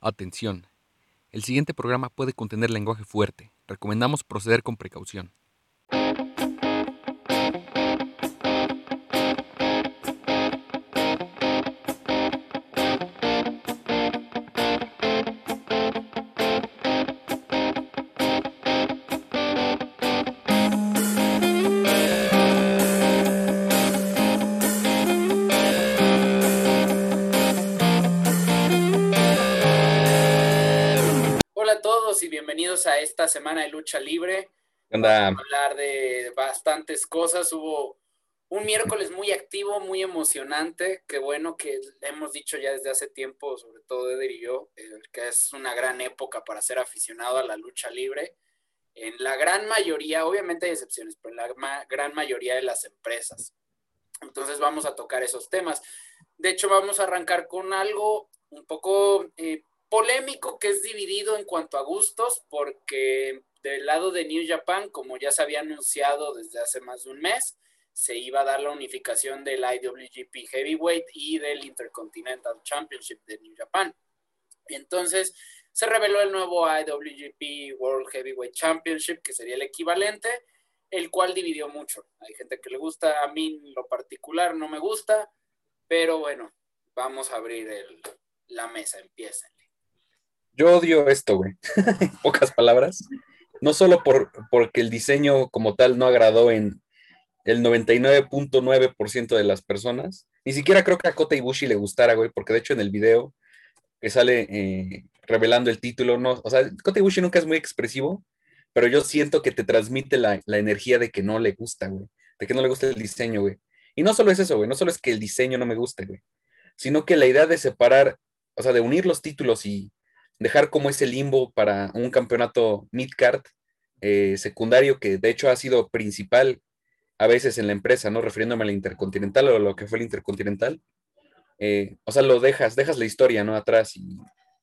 Atención. El siguiente programa puede contener lenguaje fuerte. Recomendamos proceder con precaución. Bienvenidos a esta semana de lucha libre. Vamos a hablar de bastantes cosas. Hubo un miércoles muy activo, muy emocionante. Qué bueno que hemos dicho ya desde hace tiempo, sobre todo Eder y yo, eh, que es una gran época para ser aficionado a la lucha libre. En la gran mayoría, obviamente hay excepciones, pero en la gran mayoría de las empresas. Entonces vamos a tocar esos temas. De hecho, vamos a arrancar con algo un poco eh, polémico que es dividido en cuanto a gustos, porque del lado de New Japan, como ya se había anunciado desde hace más de un mes, se iba a dar la unificación del IWGP Heavyweight y del Intercontinental Championship de New Japan. Y entonces se reveló el nuevo IWGP World Heavyweight Championship, que sería el equivalente, el cual dividió mucho. Hay gente que le gusta, a mí lo particular no me gusta, pero bueno, vamos a abrir el- la mesa, empiecen. Yo odio esto, güey. En pocas palabras. No solo por, porque el diseño como tal no agradó en el 99.9% de las personas. Ni siquiera creo que a Kota Ibushi le gustara, güey, porque de hecho en el video que sale eh, revelando el título, no, o sea, Kota Ibushi nunca es muy expresivo, pero yo siento que te transmite la, la energía de que no le gusta, güey, de que no le gusta el diseño, güey. Y no solo es eso, güey, no solo es que el diseño no me guste, güey, sino que la idea de separar, o sea, de unir los títulos y dejar como ese limbo para un campeonato mid-card eh, secundario que de hecho ha sido principal a veces en la empresa, ¿no? Refiriéndome al Intercontinental o lo que fue el Intercontinental. Eh, o sea, lo dejas, dejas la historia, ¿no? Atrás y,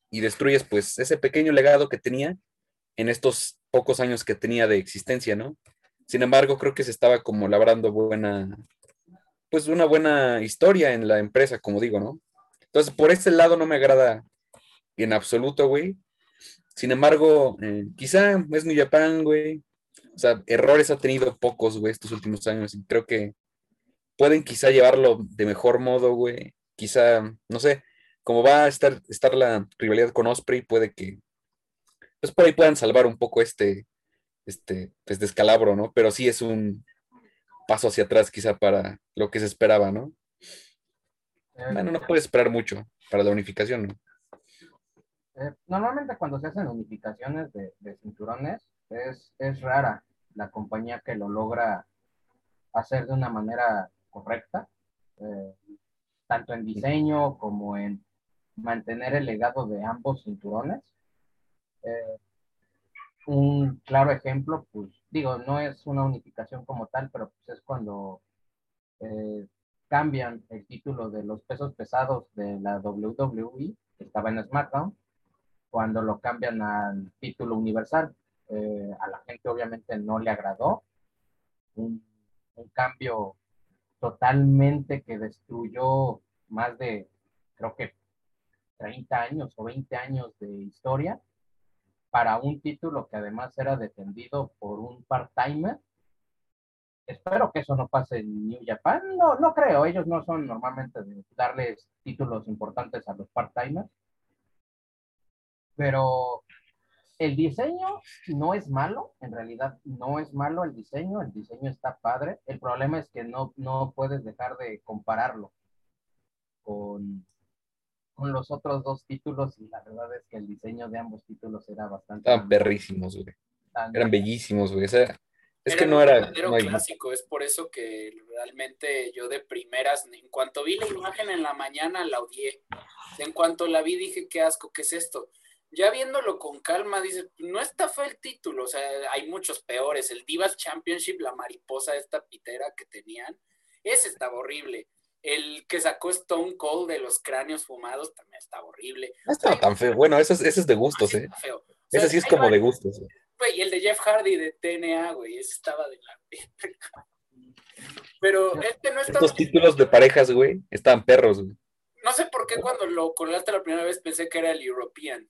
y destruyes pues ese pequeño legado que tenía en estos pocos años que tenía de existencia, ¿no? Sin embargo, creo que se estaba como labrando buena, pues una buena historia en la empresa, como digo, ¿no? Entonces, por ese lado no me agrada en absoluto, güey. Sin embargo, eh, quizá es New Japan, güey. O sea, errores ha tenido pocos, güey, estos últimos años. Y creo que pueden quizá llevarlo de mejor modo, güey. Quizá, no sé, como va a estar, estar la rivalidad con Osprey, puede que, pues por ahí puedan salvar un poco este, este, pues descalabro, ¿no? Pero sí es un paso hacia atrás quizá para lo que se esperaba, ¿no? Bueno, no puedes esperar mucho para la unificación, ¿no? Eh, normalmente cuando se hacen unificaciones de, cinturones es, es rara la compañía que lo logra hacer de una manera correcta, eh, tanto en diseño como en mantener el legado de ambos cinturones. Eh, un claro ejemplo, pues digo, no es una unificación como tal, pero pues es cuando eh, cambian el título de los pesos pesados de la WWE, que estaba en SmackDown, cuando lo cambian al título universal. Eh, a la gente obviamente no le agradó. Un, un, cambio totalmente que destruyó más de, creo que 30 años o 20 años de historia para un título que además era defendido por un part-timer. Espero que eso no pase en New Japan. No, no creo. Ellos no son normalmente de darles títulos importantes a los part-timers pero el diseño no es malo, en realidad no es malo el diseño, el diseño está padre, el problema es que no, no puedes dejar de compararlo con, con los otros dos títulos y la verdad es que el diseño de ambos títulos era bastante... Estaban perrísimos, güey. Eran bellísimos, güey. O sea, es era que no era... Un no clásico, es por eso que realmente yo de primeras, en cuanto vi la imagen en la mañana, la odié. En cuanto la vi dije, qué asco, ¿qué es esto? Ya viéndolo con calma, dice, no está fue el título, o sea, hay muchos peores. El Divas Championship, la mariposa esta pitera que tenían, ese estaba horrible. El que sacó Stone Cold de los cráneos fumados también estaba horrible. No estaba o sea, tan feo. Bueno, ese es, de gustos, ¿eh? Feo. O sea, ese sí es como de gustos. ¿eh? Güey, el de Jeff Hardy de TNA, güey, ese estaba de la... Pero este no está... Estos títulos de parejas, güey, estaban perros, güey. No sé por qué cuando lo colocaste la primera vez pensé que era el European.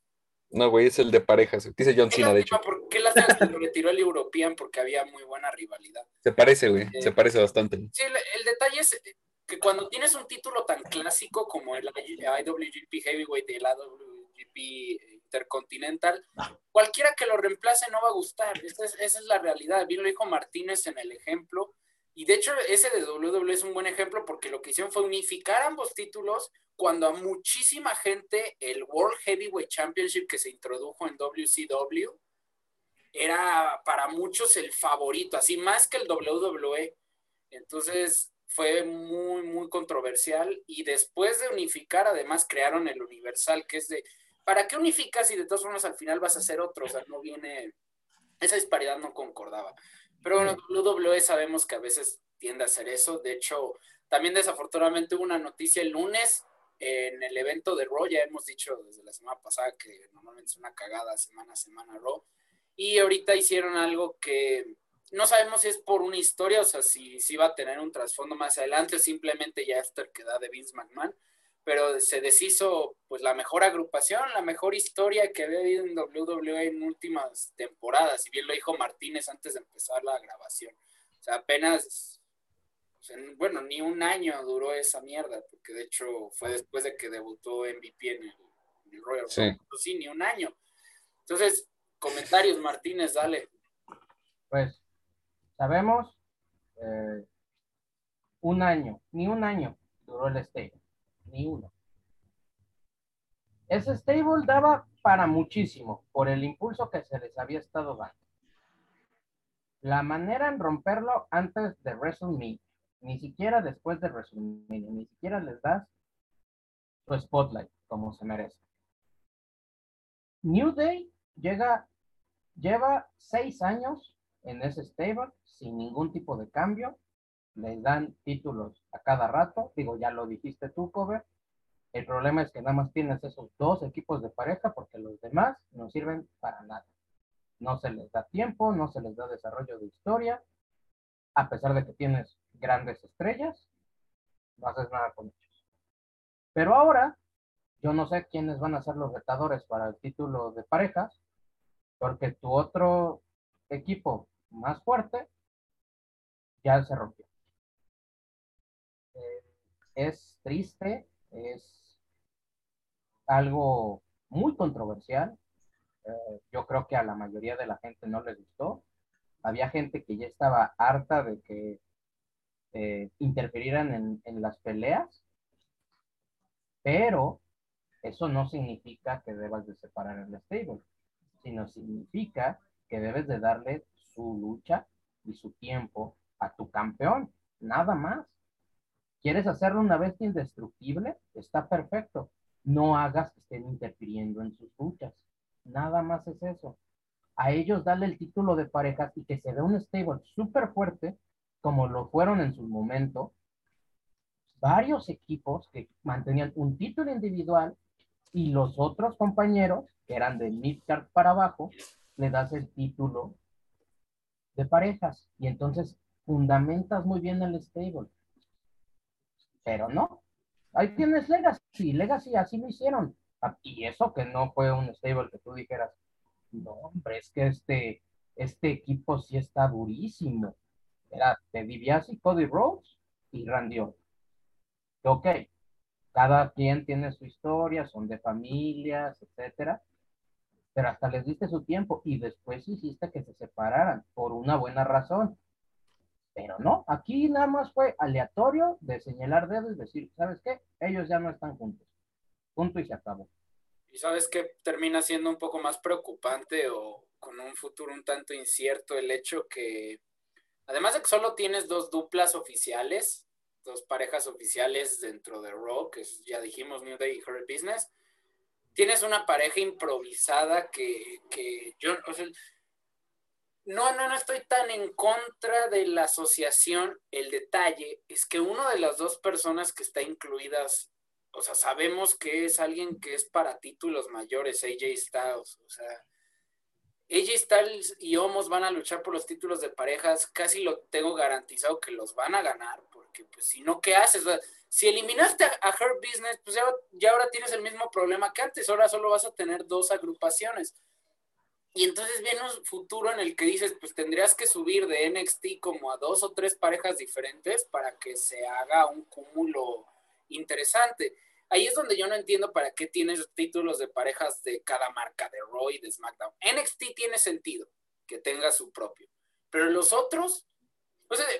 No, güey, es el de parejas. Dice John Cena, de hecho. ¿Por qué lástima que lo retiró el European? Porque había muy buena rivalidad. Se parece, güey. Se parece bastante. Sí, el, el, detalle es que cuando tienes un título tan clásico como el IWGP Heavyweight y el IWGP Intercontinental, cualquiera que lo reemplace no va a gustar. Esa es, esa es la realidad. Bien lo dijo Martínez en el ejemplo. Y de hecho, ese de WWE es un buen ejemplo porque lo que hicieron fue unificar ambos títulos cuando a muchísima gente el World Heavyweight Championship que se introdujo en WCW era para muchos el favorito, así más que el WWE. Entonces fue muy, muy controversial y después de unificar, además crearon el Universal, que es de, ¿para qué unificas y de todas formas al final vas a hacer otro? O sea, no viene, esa disparidad no concordaba. Pero bueno, WWE sabemos que a veces tiende a hacer eso. De hecho, también desafortunadamente hubo una noticia el lunes en el evento de Raw, ya hemos dicho desde la semana pasada que normalmente es una cagada semana a semana Raw, y ahorita hicieron algo que no sabemos si es por una historia, o sea, si, si va a tener un trasfondo más adelante, simplemente ya esta queda de Vince McMahon, pero se deshizo pues la mejor agrupación, la mejor historia que había habido en WWE en últimas temporadas, y bien lo dijo Martínez antes de empezar la grabación. O sea, apenas bueno, ni un año duró esa mierda, porque de hecho fue después de que debutó MVP en el, Royal sí. Rumble. Sí, ni un año. Entonces, comentarios, Martínez, dale. Pues, sabemos, eh, un año, ni un año duró el stable, ni uno. Ese stable daba para muchísimo por el impulso que se les había estado dando. La manera en romperlo antes de WrestleMania ni siquiera después de WrestleMania, ni siquiera les das su spotlight como se merece. New Day llega, lleva seis años en ese stable sin ningún tipo de cambio. Les dan títulos a cada rato. Digo, ya lo dijiste tú, Cover. El problema es que nada más tienes esos dos equipos de pareja porque los demás no sirven para nada. No se les da tiempo, no se les da desarrollo de historia, a pesar de que tienes grandes estrellas, no haces nada con ellos. Pero ahora, yo no sé quiénes van a ser los retadores para el título de parejas, porque tu otro equipo más fuerte ya se rompió. Es triste, es algo muy controversial. Eh, yo creo que a la mayoría de la gente no les gustó. Había gente que ya estaba harta de que eh, interferieran en, las peleas, pero eso no significa que debas de separar el stable, sino significa que debes de darle su lucha y su tiempo a tu campeón, nada más. ¿Quieres hacerlo una bestia indestructible? Está perfecto. No hagas que estén interfiriendo en sus luchas. Nada más es eso. A ellos dale el título de parejas y que se dé un stable súper fuerte como lo fueron en su momento, varios equipos que mantenían un título individual y los otros compañeros, que eran de midcard para abajo, le das el título de parejas. Y entonces fundamentas muy bien el stable. Pero no. Ahí tienes Legacy. Legacy así lo hicieron. Ah, y eso que no fue un stable que tú dijeras, no, hombre, es que este, este equipo sí está durísimo era de DiBiase, Cody Rhodes y Randy Orton. Ok, cada quien tiene su historia, son de familias, etcétera, pero hasta les diste su tiempo y después hiciste que se separaran por una buena razón. Pero no, aquí nada más fue aleatorio de señalar dedos y decir, ¿sabes qué? Ellos ya no están juntos. Punto y se acabó. ¿Y sabes qué termina siendo un poco más preocupante o con un futuro un tanto incierto el hecho que Además de que solo tienes dos duplas oficiales, dos parejas oficiales dentro de Raw, que ya dijimos New Day y Hurt Business, tienes una pareja improvisada que, yo, no, no, no estoy tan en contra de la asociación. El detalle es que una de las dos personas que está incluidas, o sea, sabemos que es alguien que es para títulos mayores, AJ Styles, o sea, AJ Styles y Homos van a luchar por los títulos de parejas, casi lo tengo garantizado que los van a ganar, porque pues si no, ¿qué haces? Si eliminaste a, Hurt Business, pues ya, ya ahora tienes el mismo problema que antes, ahora solo vas a tener dos agrupaciones. Y entonces viene un futuro en el que dices, pues tendrías que subir de NXT como a dos o tres parejas diferentes para que se haga un cúmulo interesante. Ahí es donde yo no entiendo para qué tienes títulos de parejas de cada marca, de Raw y de SmackDown. NXT tiene sentido que tenga su propio, pero los otros,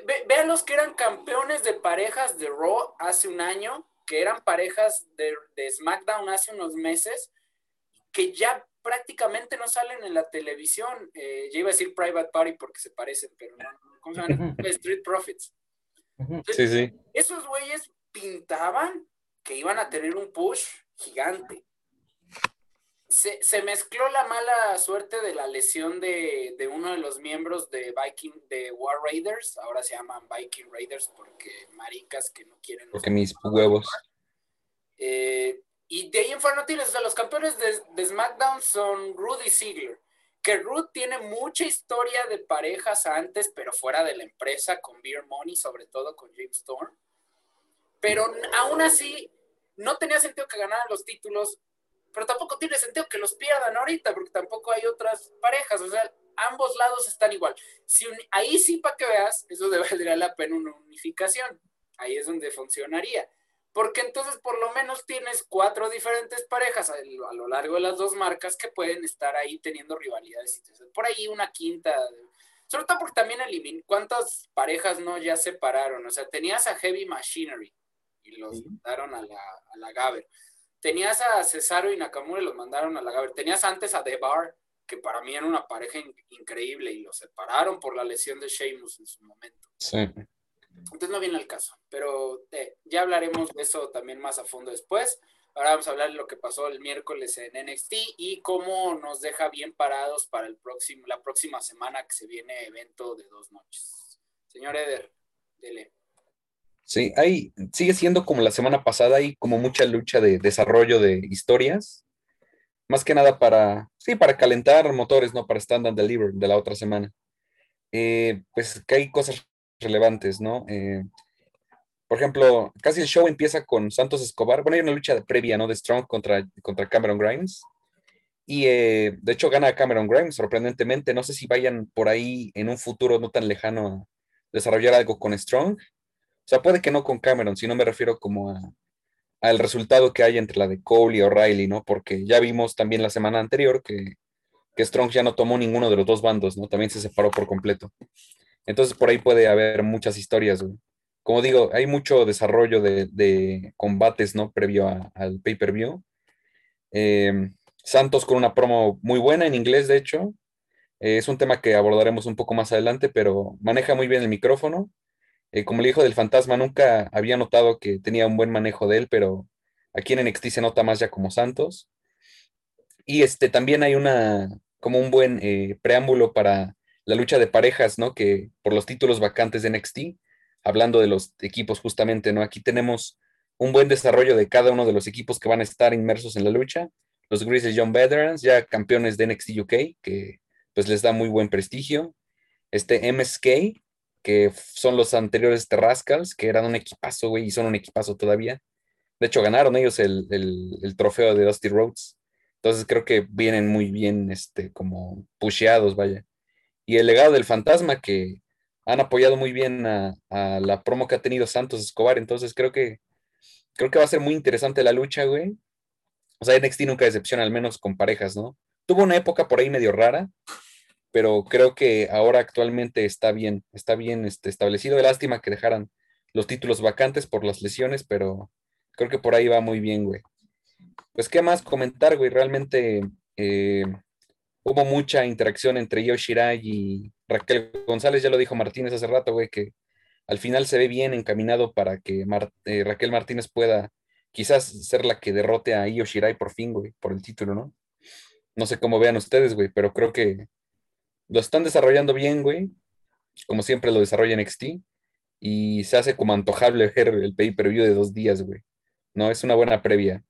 ve- vean los que eran campeones de parejas de Raw hace un año, que eran parejas de, de SmackDown hace unos meses, que ya prácticamente no salen en la televisión. Eh, ya iba a decir Private Party porque se parecen, pero no, no, ¿cómo se llaman? Street Profits. Sí, sí. Esos güeyes pintaban que iban a tener un push gigante. Se, se mezcló la mala suerte de la lesión de, de uno de los miembros de Viking, de War Raiders, ahora se llaman Viking Raiders porque maricas que no quieren. Porque mis huevos. Eh, y de ahí en fuera no tienes, o sea, los campeones de, de SmackDown son Rudy Ziegler, que Rude tiene mucha historia de parejas antes, pero fuera de la empresa, con Beer Money, sobre todo con James Storm. Pero aún así, no tenía sentido que ganaran los títulos, pero tampoco tiene sentido que los pierdan ahorita, porque tampoco hay otras parejas, o sea, ambos lados están igual. Si un- ahí sí, para que veas, eso de valdría la pena una unificación. Ahí es donde funcionaría. Porque entonces por lo menos tienes cuatro diferentes parejas a, lo largo de las dos marcas que pueden estar ahí teniendo rivalidades. Por ahí una quinta. Sobre todo porque también elimin ¿Cuántas parejas no ya separaron? O sea, tenías a Heavy Machinery y los Sí. mandaron a la, a la Gaber. Tenías a Cesaro y Nakamura y los mandaron a la Gaber. Tenías antes a The Bar, que para mí era una pareja in- increíble y los separaron por la lesión de Sheamus en su momento. Sí. Entonces no viene al caso, pero eh, ya hablaremos de eso también más a fondo después. Ahora vamos a hablar de lo que pasó el miércoles en NXT y cómo nos deja bien parados para el próximo, la próxima semana que se viene evento de dos noches. Señor Eder, dele. Sí, hay, sigue siendo como la semana pasada, hay como mucha lucha de desarrollo de historias. Más que nada para, sí, para calentar motores, ¿no? Para stand and deliver de la otra semana. Eh, pues que hay cosas relevantes, ¿no? Eh, por ejemplo, casi el show empieza con Santos Escobar. Bueno, hay una lucha previa, ¿no? De Strong contra, contra Cameron Grimes. Y eh, de hecho gana Cameron Grimes, sorprendentemente. No sé si vayan por ahí en un futuro no tan lejano a desarrollar algo con Strong. O sea, puede que no con Cameron, si no me refiero como a, al resultado que hay entre la de Cole y O'Reilly, ¿no? Porque ya vimos también la semana anterior que, que Strong ya no tomó ninguno de los dos bandos, ¿no? También se separó por completo. Entonces por ahí puede haber muchas historias. Como digo, hay mucho desarrollo de, de combates, ¿no? Previo al pay-per-view. Eh, Santos con una promo muy buena en inglés, de hecho. Eh, es un tema que abordaremos un poco más adelante, pero maneja muy bien el micrófono. Eh, como el hijo del fantasma, nunca había notado que tenía un buen manejo de él, pero aquí en NXT se nota más ya como Santos. Y este también hay una como un buen eh, preámbulo para la lucha de parejas, ¿no? Que por los títulos vacantes de NXT, hablando de los equipos justamente, ¿no? Aquí tenemos un buen desarrollo de cada uno de los equipos que van a estar inmersos en la lucha. Los Grizzly Young Veterans, ya campeones de NXT UK, que pues les da muy buen prestigio. Este MSK, que son los anteriores Terrascals, que eran un equipazo, güey, y son un equipazo todavía. De hecho, ganaron ellos el, el- el trofeo de Dusty Rhodes. Entonces creo que vienen muy bien, este, como pusheados, vaya. Y el legado del fantasma, que han apoyado muy bien a, la promo que ha tenido Santos Escobar. Entonces creo que, creo que va a ser muy interesante la lucha, güey. O sea, NXT nunca decepciona, al menos con parejas, ¿no? Tuvo una época por ahí medio rara, pero creo que ahora actualmente está bien, está bien este, establecido. Lástima que dejaran los títulos vacantes por las lesiones, pero creo que por ahí va muy bien, güey. Pues, ¿qué más comentar, güey? Realmente eh, hubo mucha interacción entre Io Shirai y Raquel González, ya lo dijo Martínez hace rato, güey, que al final se ve bien encaminado para que eh, Raquel Martínez pueda quizás ser la que derrote a Io Shirai por fin, güey, por el título, ¿no? No sé cómo vean ustedes, güey, pero creo que lo están desarrollando bien, güey, como siempre lo desarrolla NXT, y se hace como antojable ver el pay-per-view de dos días, güey. No, es una buena previa.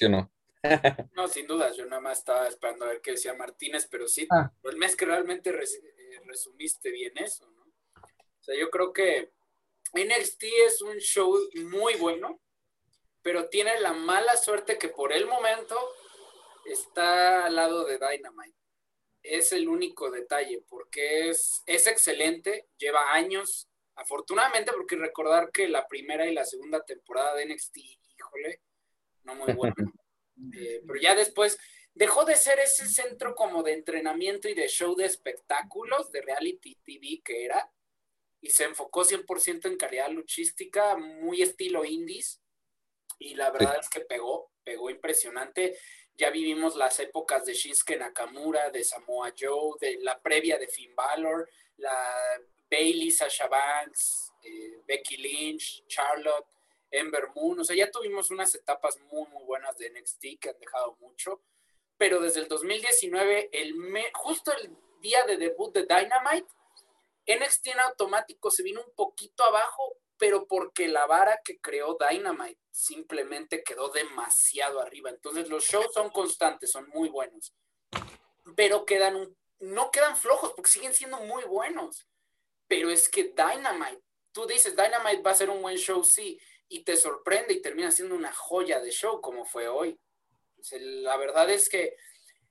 ¿Sí o no? No, sin dudas, yo nada más estaba esperando a ver qué decía Martínez, pero sí, Ah. el mes que realmente res- eh, resumiste bien eso, ¿no? O sea, yo creo que NXT es un show muy bueno, pero tiene la mala suerte que por el momento está al lado de Dynamite. Es el único detalle, porque es, es excelente, lleva años, afortunadamente, porque recordar que la primera y la segunda temporada de NXT, híjole, no muy bueno. Eh, pero ya después dejó de ser ese centro como de entrenamiento y de show de espectáculos, de reality TV que era, y se enfocó 100% en calidad luchística, muy estilo indies, y la verdad es que pegó, pegó impresionante. Ya vivimos las épocas de Shinsuke Nakamura, de Samoa Joe, de la previa de Finn Balor, la Bailey, Sasha Banks, eh, Becky Lynch, Charlotte, Ember Moon. O sea, ya tuvimos unas etapas muy, muy buenas de NXT que han dejado mucho. Pero desde el 2019, el justo el día de debut de Dynamite, NXT en automático se vino un poquito abajo, pero porque la vara que creó Dynamite simplemente quedó demasiado arriba. Entonces los shows son constantes, son muy buenos, pero quedan no quedan flojos porque siguen siendo muy buenos. Pero es que Dynamite, tú dices, Dynamite va a ser un buen show, sí, y te sorprende y termina siendo una joya de show como fue hoy. La verdad es que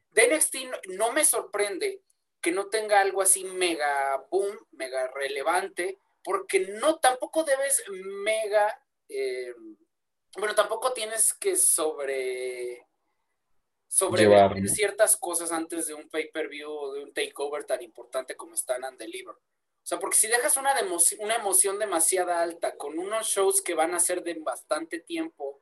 de NXT no me sorprende que no tenga algo así mega boom, mega relevante, porque no, tampoco debes mega, eh, bueno, tampoco tienes que sobre, sobre ciertas cosas antes de un pay-per-view o de un takeover tan importante como Stand and Deliver. O sea, porque si dejas una, una emoción demasiada alta con unos shows que van a ser de bastante tiempo,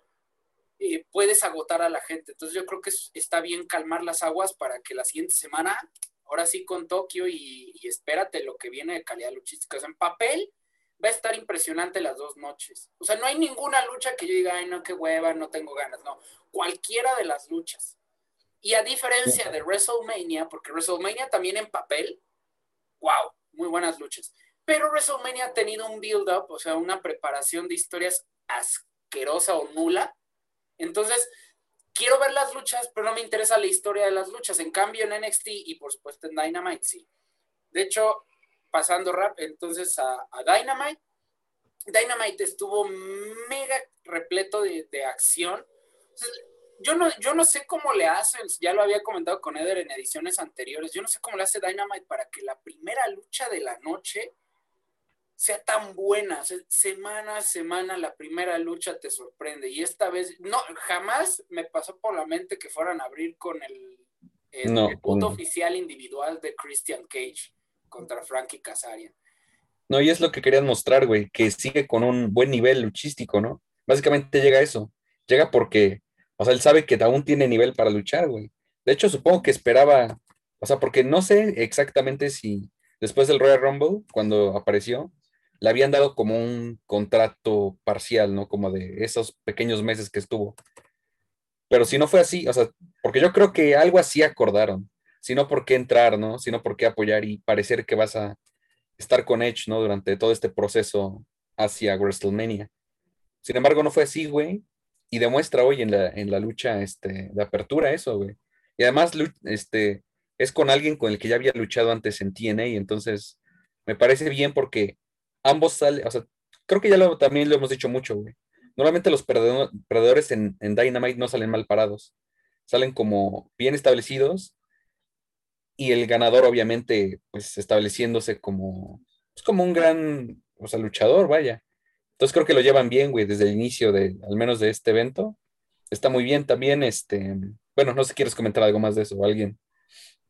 eh, puedes agotar a la gente. Entonces yo creo que está bien calmar las aguas para que la siguiente semana ahora sí con Tokio y, espérate lo que viene de calidad luchística. O sea, en papel va a estar impresionante las dos noches. O sea, no hay ninguna lucha que yo diga, ay, no, qué hueva, no tengo ganas. No, cualquiera de las luchas. Y a diferencia de WrestleMania, porque WrestleMania también en papel, wow, muy buenas luchas. Pero WrestleMania ha tenido un build-up, o sea, una preparación de historias asquerosa o nula. Entonces, quiero ver las luchas, pero no me interesa la historia de las luchas. En cambio, en NXT y por supuesto en Dynamite, sí. De hecho, pasando rap entonces a, Dynamite, Dynamite estuvo mega repleto de, acción. Yo no, yo no sé cómo le hacen, ya lo había comentado con Eder en ediciones anteriores, yo no sé cómo le hace Dynamite para que la primera lucha de la noche sea tan buena. semana a semana la primera lucha te sorprende. Y esta vez, no, jamás me pasó por la mente que fueran a abrir con el, el, punto oficial individual de Christian Cage contra Frankie Kazarian. No, y es lo que querían mostrar, güey, que sigue con un buen nivel luchístico, ¿no? Básicamente llega a eso. Llega porque, o sea, él sabe que aún tiene nivel para luchar, güey. De hecho, supongo que esperaba, o sea, porque no sé exactamente si después del Royal Rumble, cuando apareció, le habían dado como un contrato parcial, ¿no? Como de esos pequeños meses que estuvo. Pero si no fue así, o sea, porque yo creo que algo así acordaron, si no por qué entrar, ¿no? Si no por qué apoyar y parecer que vas a estar con Edge, ¿no? Durante todo este proceso hacia WrestleMania. Sin embargo, no fue así, güey. Y demuestra hoy en la, en la lucha este, de apertura eso, güey. Y además, este, es con alguien con el que ya había luchado antes en TNA, entonces me parece bien porque ambos salen, o sea, creo que ya también lo hemos dicho mucho, güey. Normalmente los perdedores en, Dynamite no salen mal parados, salen como bien establecidos y el ganador obviamente pues estableciéndose como, pues, como un gran, o sea, luchador, vaya. Entonces creo que lo llevan bien, güey, desde el inicio de, al menos de este evento. Está muy bien también, este, bueno, no sé si quieres comentar algo más de eso alguien,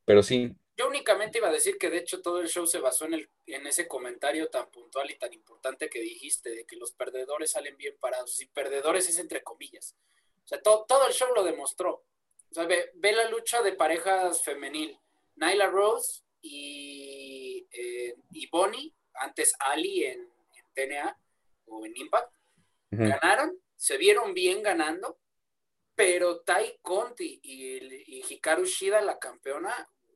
pero sí, yo únicamente iba a decir que de hecho todo el show se basó en, el, en ese comentario tan puntual y tan importante que dijiste, de que los perdedores salen bien parados. Y perdedores es entre comillas. O sea, todo, todo el show lo demostró. O sea, ve, la lucha de parejas femenil. Nyla Rose y, eh, y Bonnie, antes Ali en, TNA o en Impact, ganaron, se vieron bien ganando, pero Tai Conti y, y Hikaru Shida, la campeona,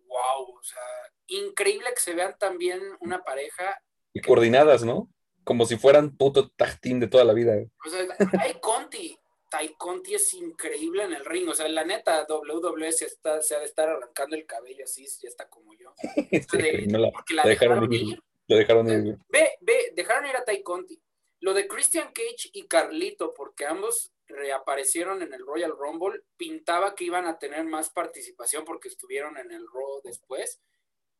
wow, o sea, increíble que se vean también una pareja. Y coordinadas, ¿no? Como si fueran puto tag team de toda la vida. O sea, Tai Conti, Tai Conti es increíble en el ring, o sea, la neta, WWE se, está, se ha de estar arrancando el cabello así, ya está como yo. porque la, dejaron, ir. Lo dejaron ir. Ve, ve, dejaron ir a Tai Conti. Lo de Christian Cage y Carlito, porque ambos reaparecieron en el Royal Rumble, pintaba que iban a tener más participación porque estuvieron en el Raw después.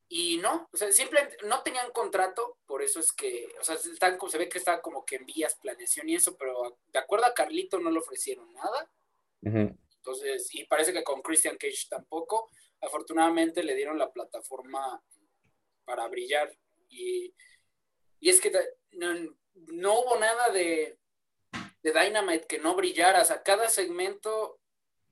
Y no, o sea, simplemente no tenían contrato, por eso es que, o sea, están, se ve que está como que en vías, planeación y eso, pero de acuerdo a Carlito no le ofrecieron nada. Entonces, y parece que con Christian Cage tampoco. Afortunadamente le dieron la plataforma para brillar. Y, y es que no, no hubo nada de, de Dynamite que no brillara. O sea, cada segmento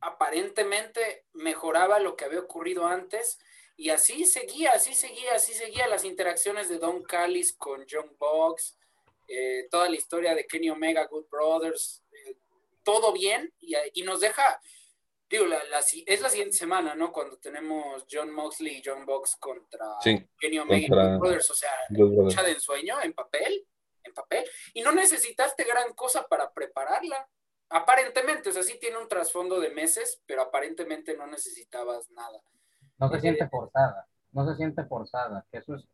aparentemente mejoraba lo que había ocurrido antes. Y así seguía, así seguía, así seguía las interacciones de Don Callis con John Box, eh, toda la historia de Kenny Omega, Good Brothers, eh, todo bien y, y, nos deja, digo, la, la, es la siguiente semana, ¿no? Cuando tenemos John Moxley y John Box contra Kenny Omega y Good Brothers, o sea, lucha de ensueño en papel en papel y no necesitaste gran cosa para prepararla. Aparentemente, o sea, sí tiene un trasfondo de meses, pero aparentemente no necesitabas nada. No se siente forzada, no se siente forzada, que eso es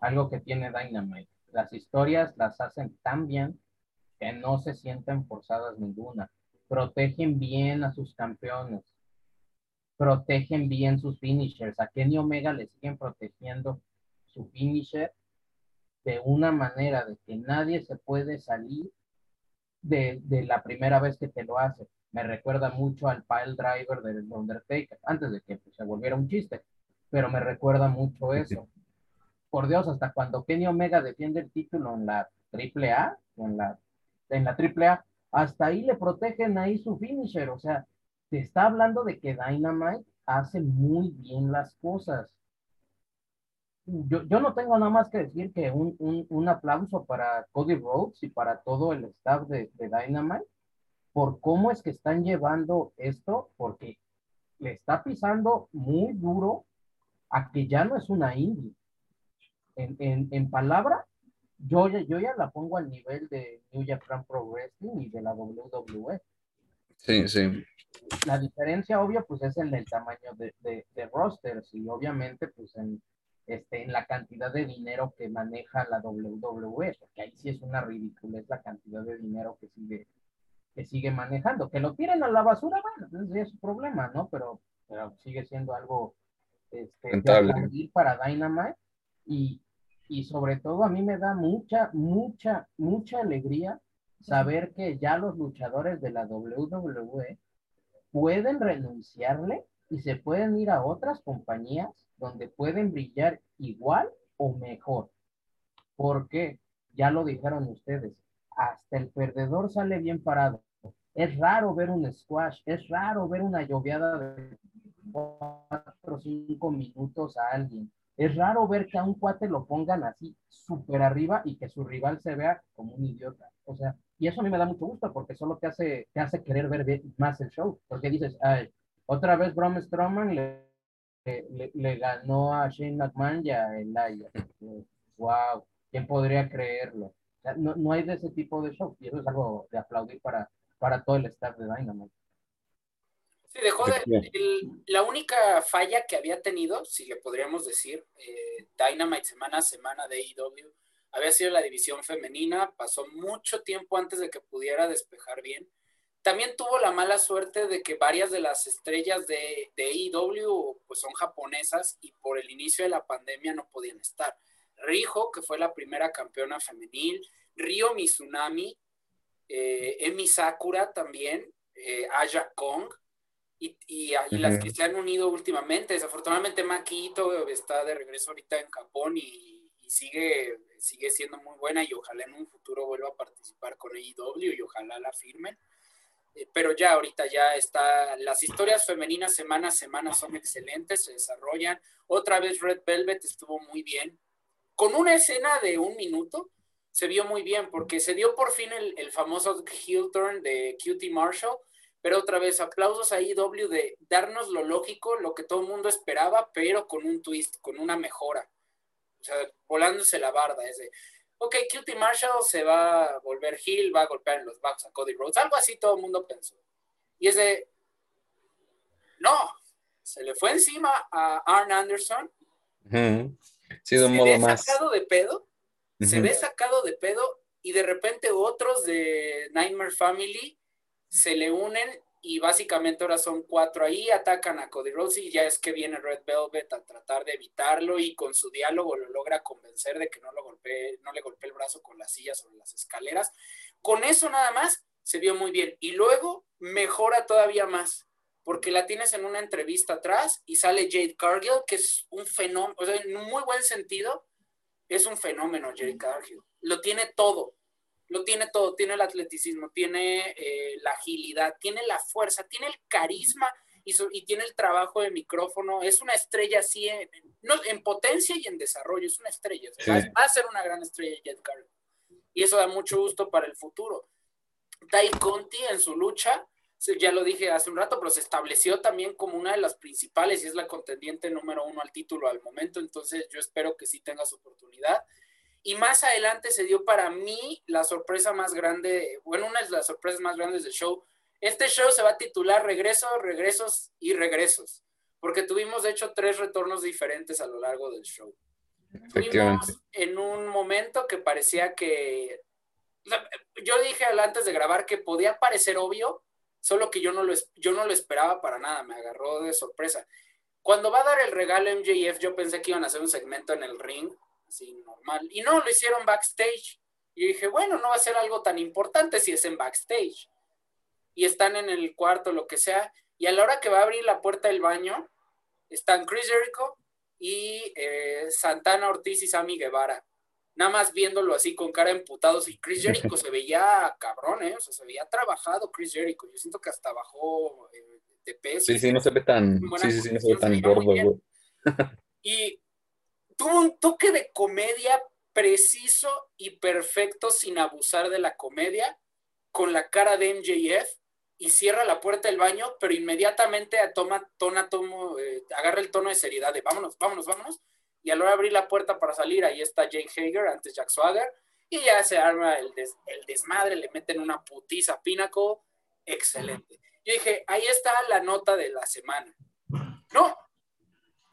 algo que tiene Dynamite. Las historias las hacen tan bien que no se sienten forzadas ninguna. Protegen bien a sus campeones, protegen bien sus finishers. A Kenny Omega le siguen protegiendo su finisher de una manera de que nadie se puede salir de, la primera vez que te lo hace. Me recuerda mucho al pile driver del Undertaker, antes de que pues, se volviera un chiste, pero me recuerda mucho eso. Por Dios, hasta cuando Kenny Omega defiende el título en la AAA, en la, en la AAA, hasta ahí le protegen ahí su finisher, o sea, te está hablando de que Dynamite hace muy bien las cosas yo, yo, no tengo nada más que decir que un, un, un, aplauso para Cody Rhodes y para todo el staff de, de, Dynamite por cómo es que están llevando esto, porque le está pisando muy duro a que ya no es una indie. En, en, en palabra, yo, yo ya la pongo al nivel de New Japan Pro Wrestling y de la WWE. Sí, sí. La diferencia, obvio, pues es en el tamaño de, de, de rosters y obviamente, pues en, este, en la cantidad de dinero que maneja la WWE, porque ahí sí es una ridiculez la cantidad de dinero que sigue, que sigue manejando. Que lo tiren a la basura, bueno, ese es su problema, ¿no? Pero, pero sigue siendo algo este, para Dynamite y, y sobre todo a mí me da mucha, mucha, mucha alegría saber que ya los luchadores de la WWE pueden renunciarle y se pueden ir a otras compañías donde pueden brillar igual o mejor. Porque, ya lo dijeron ustedes, hasta el perdedor sale bien parado. Es raro ver un squash, es raro ver una lloviada de cuatro o cinco minutos a alguien. Es raro ver que a un cuate lo pongan así súper arriba y que su rival se vea como un idiota. O sea, y eso a mí me da mucho gusto porque solo te hace, te hace querer ver más el show. Porque dices, ay, otra vez Braun Strowman le le, ganó a Shane McMahon y a Elaya. Wow, ¿quién podría creerlo? no, no, hay de ese tipo de show y eso es algo de aplaudir para, para todo el staff de Dynamite. Sí, dejó de. la única falla que había tenido, si le podríamos decir, eh, Dynamite semana a semana de AEW, había sido la división femenina. Pasó mucho tiempo antes de que pudiera despejar bien también tuvo la mala suerte de que varias de las estrellas de, de EW pues son japonesas y por el inicio de la pandemia no podían estar. Rijo, que fue la primera campeona femenil, Ryo Mizunami, eh, Emi Sakura también, eh, Aya Kong, y, y, las que se han unido últimamente. Desafortunadamente Makito está de regreso ahorita en Japón y, y, sigue, sigue siendo muy buena y ojalá en un futuro vuelva a participar con EW y ojalá la firmen. Eh, pero ya ahorita ya está, las historias femeninas semana a semana son excelentes, se desarrollan. Otra vez Red Velvet estuvo muy bien. Con una escena de un minuto se vio muy bien porque se dio por fin el, el famoso heel turn de Cutie Marshall, pero otra vez aplausos a IW de darnos lo lógico, lo que todo el mundo esperaba, pero con un twist, con una mejora. O sea, volándose la barda, es de, ok, Cutie Marshall se va a volver heel, va a golpear en los backs a Cody Rhodes, algo así todo el mundo pensó. Y es de, no, se le fue encima a Arn Anderson. Sí, de un modo más. sacado de pedo se ve sacado de pedo y de repente otros de Nightmare Family se le unen y básicamente ahora son cuatro ahí, atacan a Cody Rhodes y ya es que viene Red Velvet a tratar de evitarlo y con su diálogo lo logra convencer de que no, lo golpee, no le golpee el brazo con la silla sobre las escaleras. Con eso nada más se vio muy bien y luego mejora todavía más porque la tienes en una entrevista atrás y sale Jade Cargill, que es un fenómeno, o sea, en un muy buen sentido, es un fenómeno Jade Cargill. Lo tiene todo, lo tiene todo, tiene el atleticismo, tiene eh, la agilidad, tiene la fuerza, tiene el carisma y, y tiene el trabajo de micrófono. Es una estrella así en, no, en potencia y en desarrollo, es una estrella. Sí. Va, va a ser una gran estrella Jade Cargill. Y eso da mucho gusto para el futuro. Tai Conti en su lucha, ya lo dije hace un rato, pero se estableció también como una de las principales y es la contendiente número uno al título al momento, entonces yo espero que sí tenga su oportunidad. Y más adelante se dio para mí la sorpresa más grande, bueno, una de las sorpresas más grandes del show. Este show se va a titular Regresos, Regresos y Regresos, porque tuvimos de hecho tres retornos diferentes a lo largo del show. Tuvimos en un momento que parecía que yo dije antes de grabar que podía parecer obvio, solo que yo no lo, yo no lo esperaba para nada, me agarró de sorpresa. Cuando va a dar el regalo MJF, yo pensé que iban a hacer un segmento en el ring, así normal, y no, lo hicieron backstage. Y dije, bueno, no va a ser algo tan importante si es en backstage. Y están en el cuarto, lo que sea, y a la hora que va a abrir la puerta del baño, están Chris Jericho y eh, Santana Ortiz y Sammy Guevara nada más viéndolo así con cara emputados y Chris Jericho se veía cabrón, ¿eh? O sea, se veía trabajado Chris Jericho. Yo siento que hasta bajó eh, de peso. Sí, sí, no se ve tan, sí, sí, sí, no se ve tan gordo. Y tuvo un toque de comedia preciso y perfecto sin abusar de la comedia, con la cara de MJF y cierra la puerta del baño, pero inmediatamente toma, tona, tomo, eh, agarra el tono de seriedad de vámonos, vámonos, vámonos. Y a la hora de abrir la puerta para salir, ahí está Jake Hager, antes Jack Swagger, y ya se arma el, el desmadre, le meten una putiza a Pinnacle, excelente. Yo dije, ahí está la nota de la semana. No,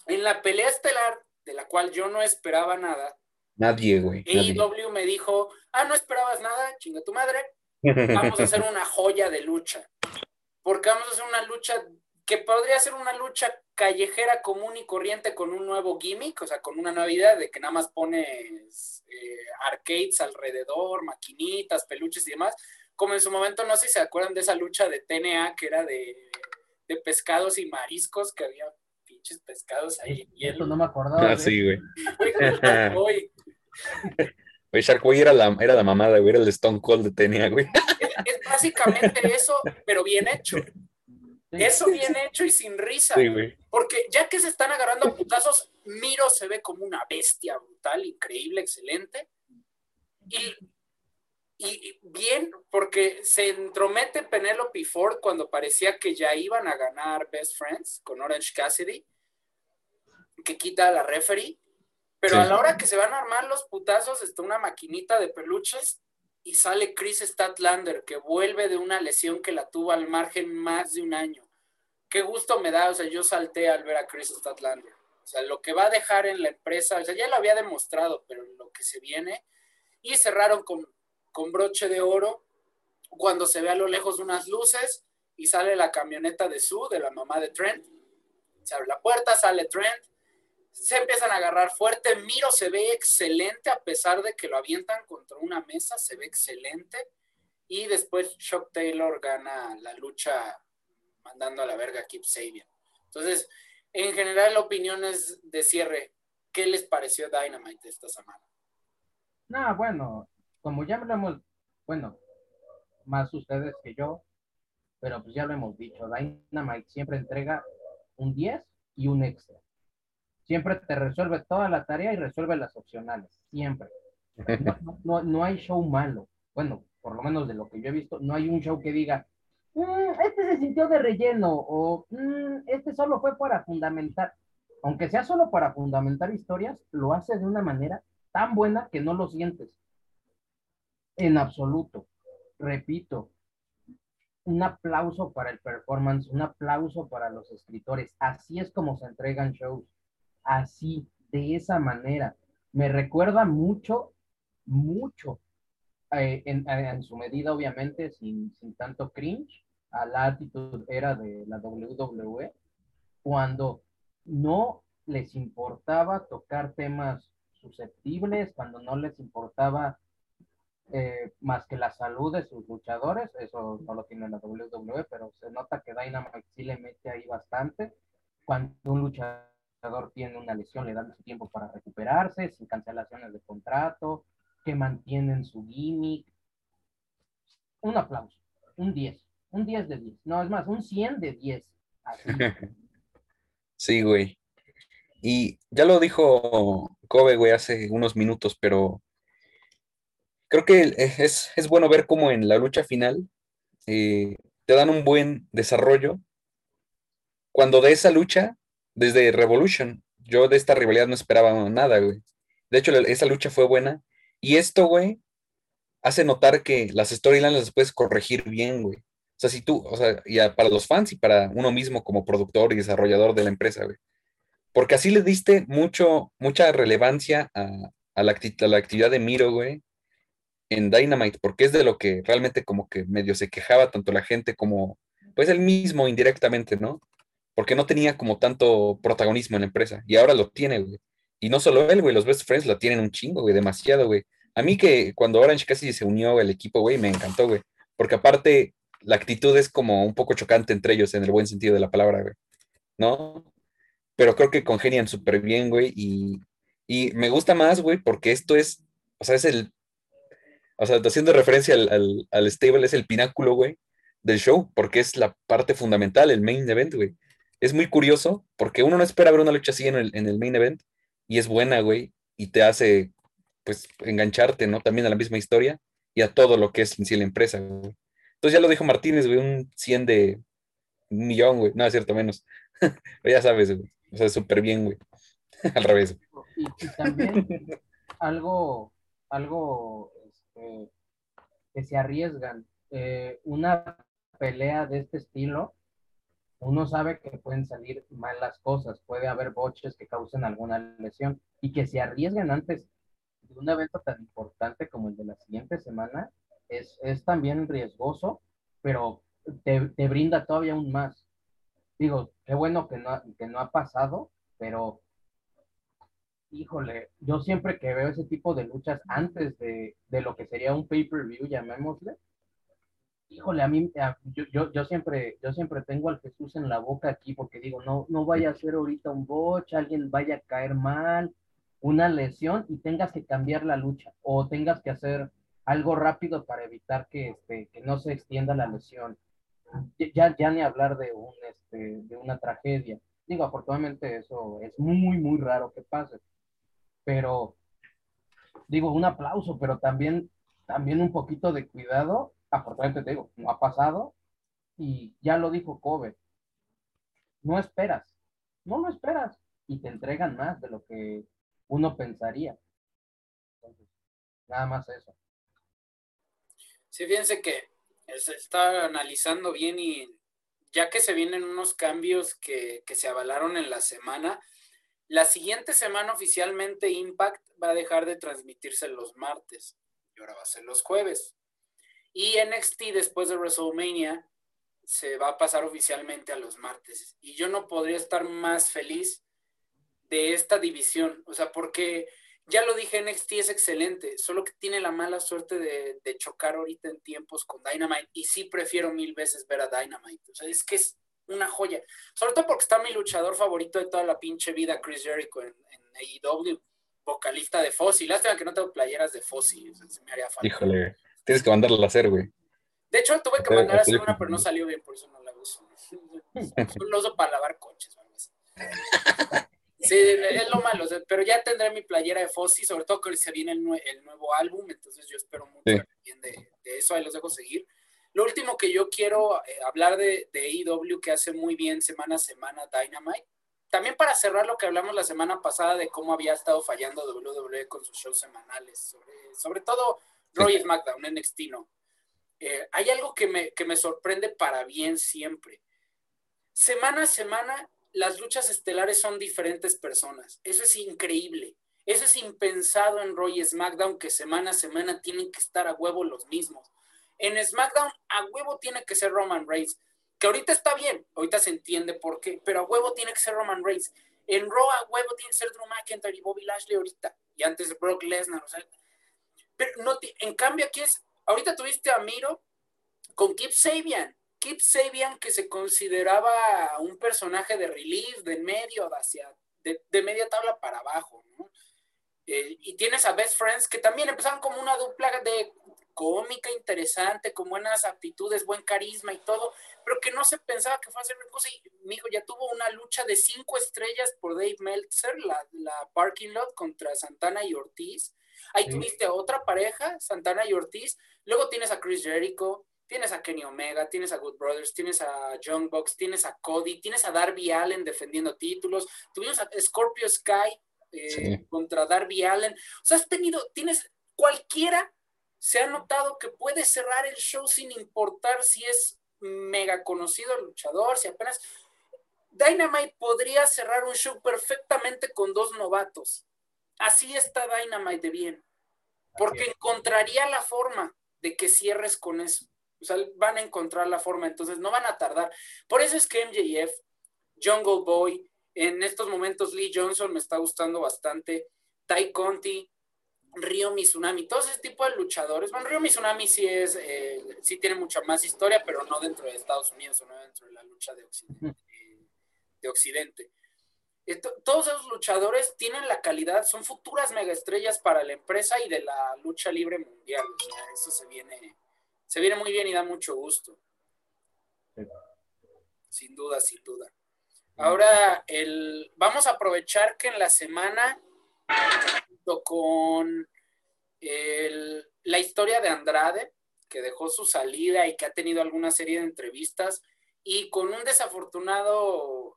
en la pelea estelar, de la cual yo no esperaba nada, Nadie, güey. AEW me dijo, ah, no esperabas nada, chinga tu madre, vamos a hacer una joya de lucha. Porque vamos a hacer una lucha que podría ser una lucha callejera común y corriente con un nuevo gimmick, o sea, con una nueva idea de que nada más pones eh, arcades alrededor, maquinitas, peluches y demás. Como en su momento, no sé si se acuerdan de esa lucha de TNA que era de, de pescados y mariscos, que había pinches pescados ahí en hielo. no me acordaba. Ah, de sí, güey. Güey. Güey, Sharkboy era la, era la mamada, güey, era el Stone Cold de Tenia, güey. Es, es básicamente eso, pero bien hecho. Eso bien hecho y sin risa. Sí, güey. Porque ya que se están agarrando a putazos, Miro se ve como una bestia brutal, increíble, excelente. Y, y- y bien, porque se entromete Penelope Ford cuando parecía que ya iban a ganar Best Friends con Orange Cassidy, que quita a la referee. Pero Sí. a la hora que se van a armar los putazos, está una maquinita de peluches y sale Chris Statlander, que vuelve de una lesión que la tuvo al margen más de un año. Qué gusto me da, o sea, yo salté al ver a Chris Statlander. O sea, lo que va a dejar en la empresa, o sea, ya lo había demostrado, pero lo que se viene. Y cerraron con, con broche de oro cuando se ve a lo lejos unas luces y sale la camioneta de Sue, de la mamá de Trent. Se abre la puerta, sale Trent, se empiezan a agarrar fuerte. Miro se ve excelente a pesar de que lo avientan contra una mesa, se ve excelente. Y después Chuck Taylor gana la lucha mandando a la verga a Keep Sabian. Entonces, en general, opiniones de cierre. ¿Qué les pareció Dynamite esta semana? No, bueno, como ya lo hemos, bueno, más ustedes que yo, pero pues ya lo hemos dicho, Dynamite siempre entrega un 10 y un extra. Siempre te resuelve toda la tarea y resuelve las opcionales, siempre. No, no, hay show malo. Bueno, por lo menos de lo que yo he visto, no hay un show que diga, "Mm, este se sintió de relleno o "Mm, este solo fue para fundamentar. Aunque sea solo para fundamentar historias, lo hace de una manera tan buena que no lo sientes. En absoluto. Repito, un aplauso para el performance, un aplauso para los escritores. Así es como se entregan shows. Así, de esa manera. Me recuerda mucho mucho, eh, en, en, su medida obviamente, sin, sin tanto cringe, a la actitud era de la WWE, cuando no les importaba tocar temas susceptibles, cuando no les importaba eh, más que la salud de sus luchadores, eso no lo tiene la WWE, pero se nota que Dynamite sí le mete ahí bastante. Cuando un luchador tiene una lesión, le dan su tiempo para recuperarse, sin cancelaciones de contrato, que mantienen su gimmick. Un aplauso, un 10, un 10 de 10, no, es más, un 100 de 10. Sí, güey. Y ya lo dijo Kobe, güey, hace unos minutos, pero creo que es, bueno ver cómo en la lucha final eh, te dan un buen desarrollo. Cuando de esa lucha, desde Revolution, yo de esta rivalidad no esperaba nada, güey. De hecho, esa lucha fue buena. Y esto, güey, hace notar que las storylines las puedes corregir bien, güey. O sea, si tú, o sea, ya para los fans y para uno mismo como productor y desarrollador de la empresa, güey. Porque así le diste mucho, mucha relevancia a, la, a la actividad de Miro, güey, en Dynamite, porque es de lo que realmente como que medio se quejaba tanto la gente como, pues él mismo indirectamente, ¿no? Porque no tenía como tanto protagonismo en la empresa y ahora lo tiene, güey. Y no solo él, güey, los Best Friends lo tienen un chingo, güey, demasiado, güey. A mí que cuando Orange casi se unió el equipo, güey, me encantó, güey. Porque aparte, la actitud es como un poco chocante entre ellos en el buen sentido de la palabra, güey. ¿No? Pero creo que congenian súper bien, güey. Y, y me gusta más, güey, porque esto es, o sea, es el o sea, haciendo referencia al, al, stable, es el pináculo, güey, del show, porque es la parte fundamental, el main event, güey. Es muy curioso, porque uno no espera ver una lucha así en el, en el main event, y es buena, güey, y te hace, pues, engancharte, ¿no? También a la misma historia y a todo lo que es en sí la empresa, güey. Entonces ya lo dijo Martínez, güey, un 100 de un millón, güey. No, es cierto, menos. Pero ya sabes, güey. O sea, súper bien, güey. Al revés. Y, también algo, algo que se arriesgan. Eh, una pelea de este estilo, uno sabe que pueden salir mal las cosas, puede haber boches que causen alguna lesión y que se arriesguen antes de un evento tan importante como el de la siguiente semana, es, es también riesgoso, pero te, te, brinda todavía aún más. Digo, qué bueno que no, que no ha pasado, pero híjole, yo siempre que veo ese tipo de luchas antes de, lo que sería un pay-per-view, llamémosle, híjole, a mí, yo, yo, siempre, yo siempre tengo al Jesús en la boca aquí porque digo, no, no vaya a ser ahorita un botch, alguien vaya a caer mal, una lesión y tengas que cambiar la lucha o tengas que hacer algo rápido para evitar que, este, que no se extienda la lesión. Ya, ya ni hablar de, un, este, de una tragedia. Digo, afortunadamente eso es muy, muy raro que pase pero digo, un aplauso, pero también, también un poquito de cuidado. Afortunadamente te digo, no ha pasado y ya lo dijo Kobe. No esperas, no lo esperas y te entregan más de lo que uno pensaría. Entonces, nada más eso. Sí, fíjense que se está analizando bien y ya que se vienen unos cambios que, que se avalaron en la semana, la siguiente semana oficialmente Impact va a dejar de transmitirse los martes y ahora va a ser los jueves. Y NXT después de WrestleMania se va a pasar oficialmente a los martes. Y yo no podría estar más feliz de esta división. O sea, porque ya lo dije, NXT es excelente, solo que tiene la mala suerte de, chocar ahorita en tiempos con Dynamite. Y sí prefiero mil veces ver a Dynamite. O sea, es que es una joya. Sobre todo porque está mi luchador favorito de toda la pinche vida, Chris Jericho, en, AEW, vocalista de Fossi. Lástima que no tengo playeras de Fossi, se me haría falta. Híjole, tienes que mandarla a hacer, güey. De hecho, tuve que mandar a hacer una, pero no salió bien, por eso no la uso. Lo uso para lavar coches. Sí, es lo malo, pero ya tendré mi playera de Fossi, sobre todo que se viene el, nuevo álbum, entonces yo espero mucho también de, de, eso, ahí los dejo seguir. Lo último que yo quiero eh, hablar de, de AEW que hace muy bien semana a semana Dynamite. También para cerrar lo que hablamos la semana pasada de cómo había estado fallando WWE con sus shows semanales, sobre, todo Roy SmackDown, NXT, ¿no? Eh, hay algo que me, que me sorprende para bien siempre. Semana a semana, las luchas estelares son diferentes personas. Eso es increíble. Eso es impensado en Roy SmackDown, que semana a semana tienen que estar a huevo los mismos. En SmackDown, a huevo tiene que ser Roman Reigns, que ahorita está bien, ahorita se entiende por qué, pero a huevo tiene que ser Roman Reigns. En Raw, a huevo tiene que ser Drew McIntyre y Bobby Lashley ahorita, y antes Brock Lesnar, o sea. Pero no, en cambio aquí es, ahorita tuviste a Miro con Kip Sabian, Kip Sabian que se consideraba un personaje de relief, de medio, hacia, de, media tabla para abajo, ¿no? Eh, y tienes a Best Friends que también empezaron como una dupla de cómica, interesante, con buenas aptitudes, buen carisma y todo, pero que no se pensaba que fuera a ser una cosa. Y mi ya tuvo una lucha de cinco estrellas por Dave Meltzer, la parking lot contra Santana y Ortiz. Ahí tuviste a otra pareja, Santana y Ortiz. Luego tienes a Chris Jericho, tienes a Kenny Omega, tienes a Good Brothers, tienes a John Box, tienes a Cody, tienes a Darby Allen defendiendo títulos, tuvimos a Scorpio Sky eh, contra Darby Allen. O sea, has tenido, tienes cualquiera, se ha notado que puede cerrar el show sin importar si es mega conocido el luchador, si apenas... Dynamite podría cerrar un show perfectamente con dos novatos. Así está Dynamite de bien. Porque encontraría la forma de que cierres con eso. O sea, van a encontrar la forma, entonces no van a tardar. Por eso es que MJF, Jungle Boy, en estos momentos Lee Johnson me está gustando bastante, Tai Conti, Río Mizunami, todo ese tipo de luchadores. Bueno, Río Mizunami sí es, eh, sí tiene mucha más historia, pero no dentro de Estados Unidos o no dentro de la lucha de Occidente. De Occidente. Todos esos luchadores tienen la calidad, son futuras megaestrellas para la empresa y de la lucha libre mundial. O sea, eso se viene, se viene muy bien y da mucho gusto. Sin duda, sin duda. Ahora, el, vamos a aprovechar que en la semana, junto con la historia de Andrade, que dejó su salida y que ha tenido alguna serie de entrevistas, y con un desafortunado eh,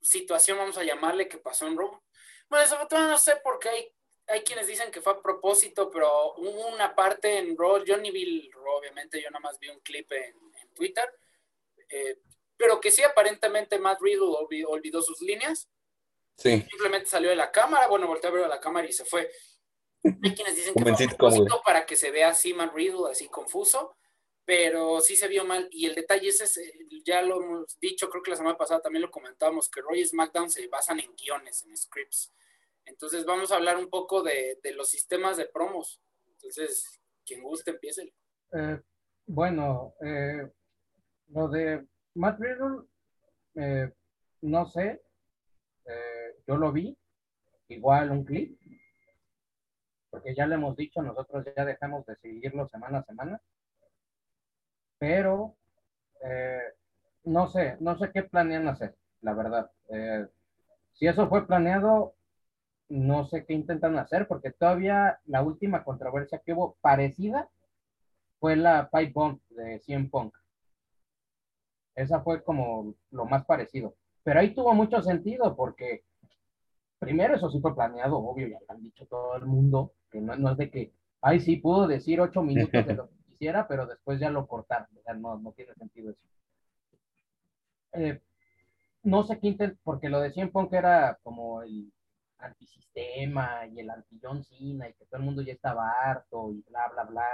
situación, vamos a llamarle, que pasó en Raw. Bueno, desafortunado no sé por qué hay, hay quienes dicen que fue a propósito, pero hubo una parte en Raw, yo ni vi Raw, obviamente, yo nada más vi un clip en, en Twitter, eh, pero que sí aparentemente Matt Riddle olvidó, sus líneas. Sí. Simplemente salió de la cámara, bueno, volteó a ver a la cámara y se fue. Hay quienes dicen que fue propósito para que se vea así Matt Riddle, así confuso, pero sí se vio mal. Y el detalle es, ese, ya lo hemos dicho, creo que la semana pasada también lo comentábamos, que Roy y SmackDown se basan en guiones, en scripts. Entonces vamos a hablar un poco de, los sistemas de promos. Entonces, quien guste, empiece. Eh, bueno, eh, lo de Matt Riddle, eh, no sé, eh, yo lo vi, igual un clip, porque ya le hemos dicho, nosotros ya dejamos de seguirlo semana a semana, pero eh, no sé, no sé qué planean hacer, la verdad. si eso fue planeado, no sé qué intentan hacer, porque todavía la última controversia que hubo parecida fue la Pipe Bomb de CM Punk. Esa fue como lo más parecido. Pero ahí tuvo mucho sentido porque primero eso sí fue planeado, obvio, ya lo han dicho todo el mundo, que no, es de que, ay, sí, pudo decir ocho minutos de lo que pero después ya lo cortaron. O sea, no, no tiene sentido eso. Eh, no sé qué porque lo de Cien Punk era como el antisistema y el anti-John Cena y que todo el mundo ya estaba harto y bla, bla, bla.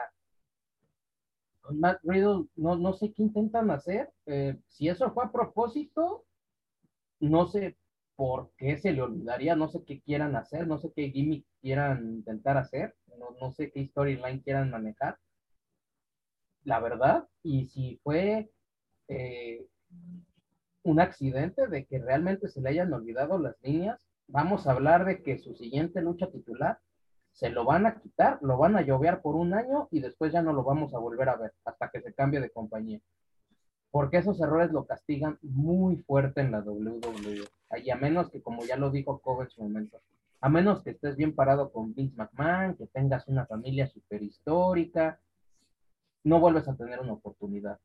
Matt Riddle, no, no sé qué intentan hacer. Eh, si eso fue a propósito, no sé por qué se le olvidaría, no sé qué quieran hacer, no sé qué gimmick quieran intentar hacer, no, sé qué storyline quieran manejar. La verdad, y si fue eh, un accidente de que realmente se le hayan olvidado las líneas, vamos a hablar de que su siguiente lucha titular se lo van a quitar, lo van a llovear por un año y después ya no lo vamos a volver a ver hasta que se cambie de compañía. Porque esos errores lo castigan muy fuerte en la WWE. Y a menos que, como ya lo dijo Kobe en su momento, a menos que estés bien parado con Vince McMahon, que tengas una familia super histórica, no vuelves a tener una oportunidad.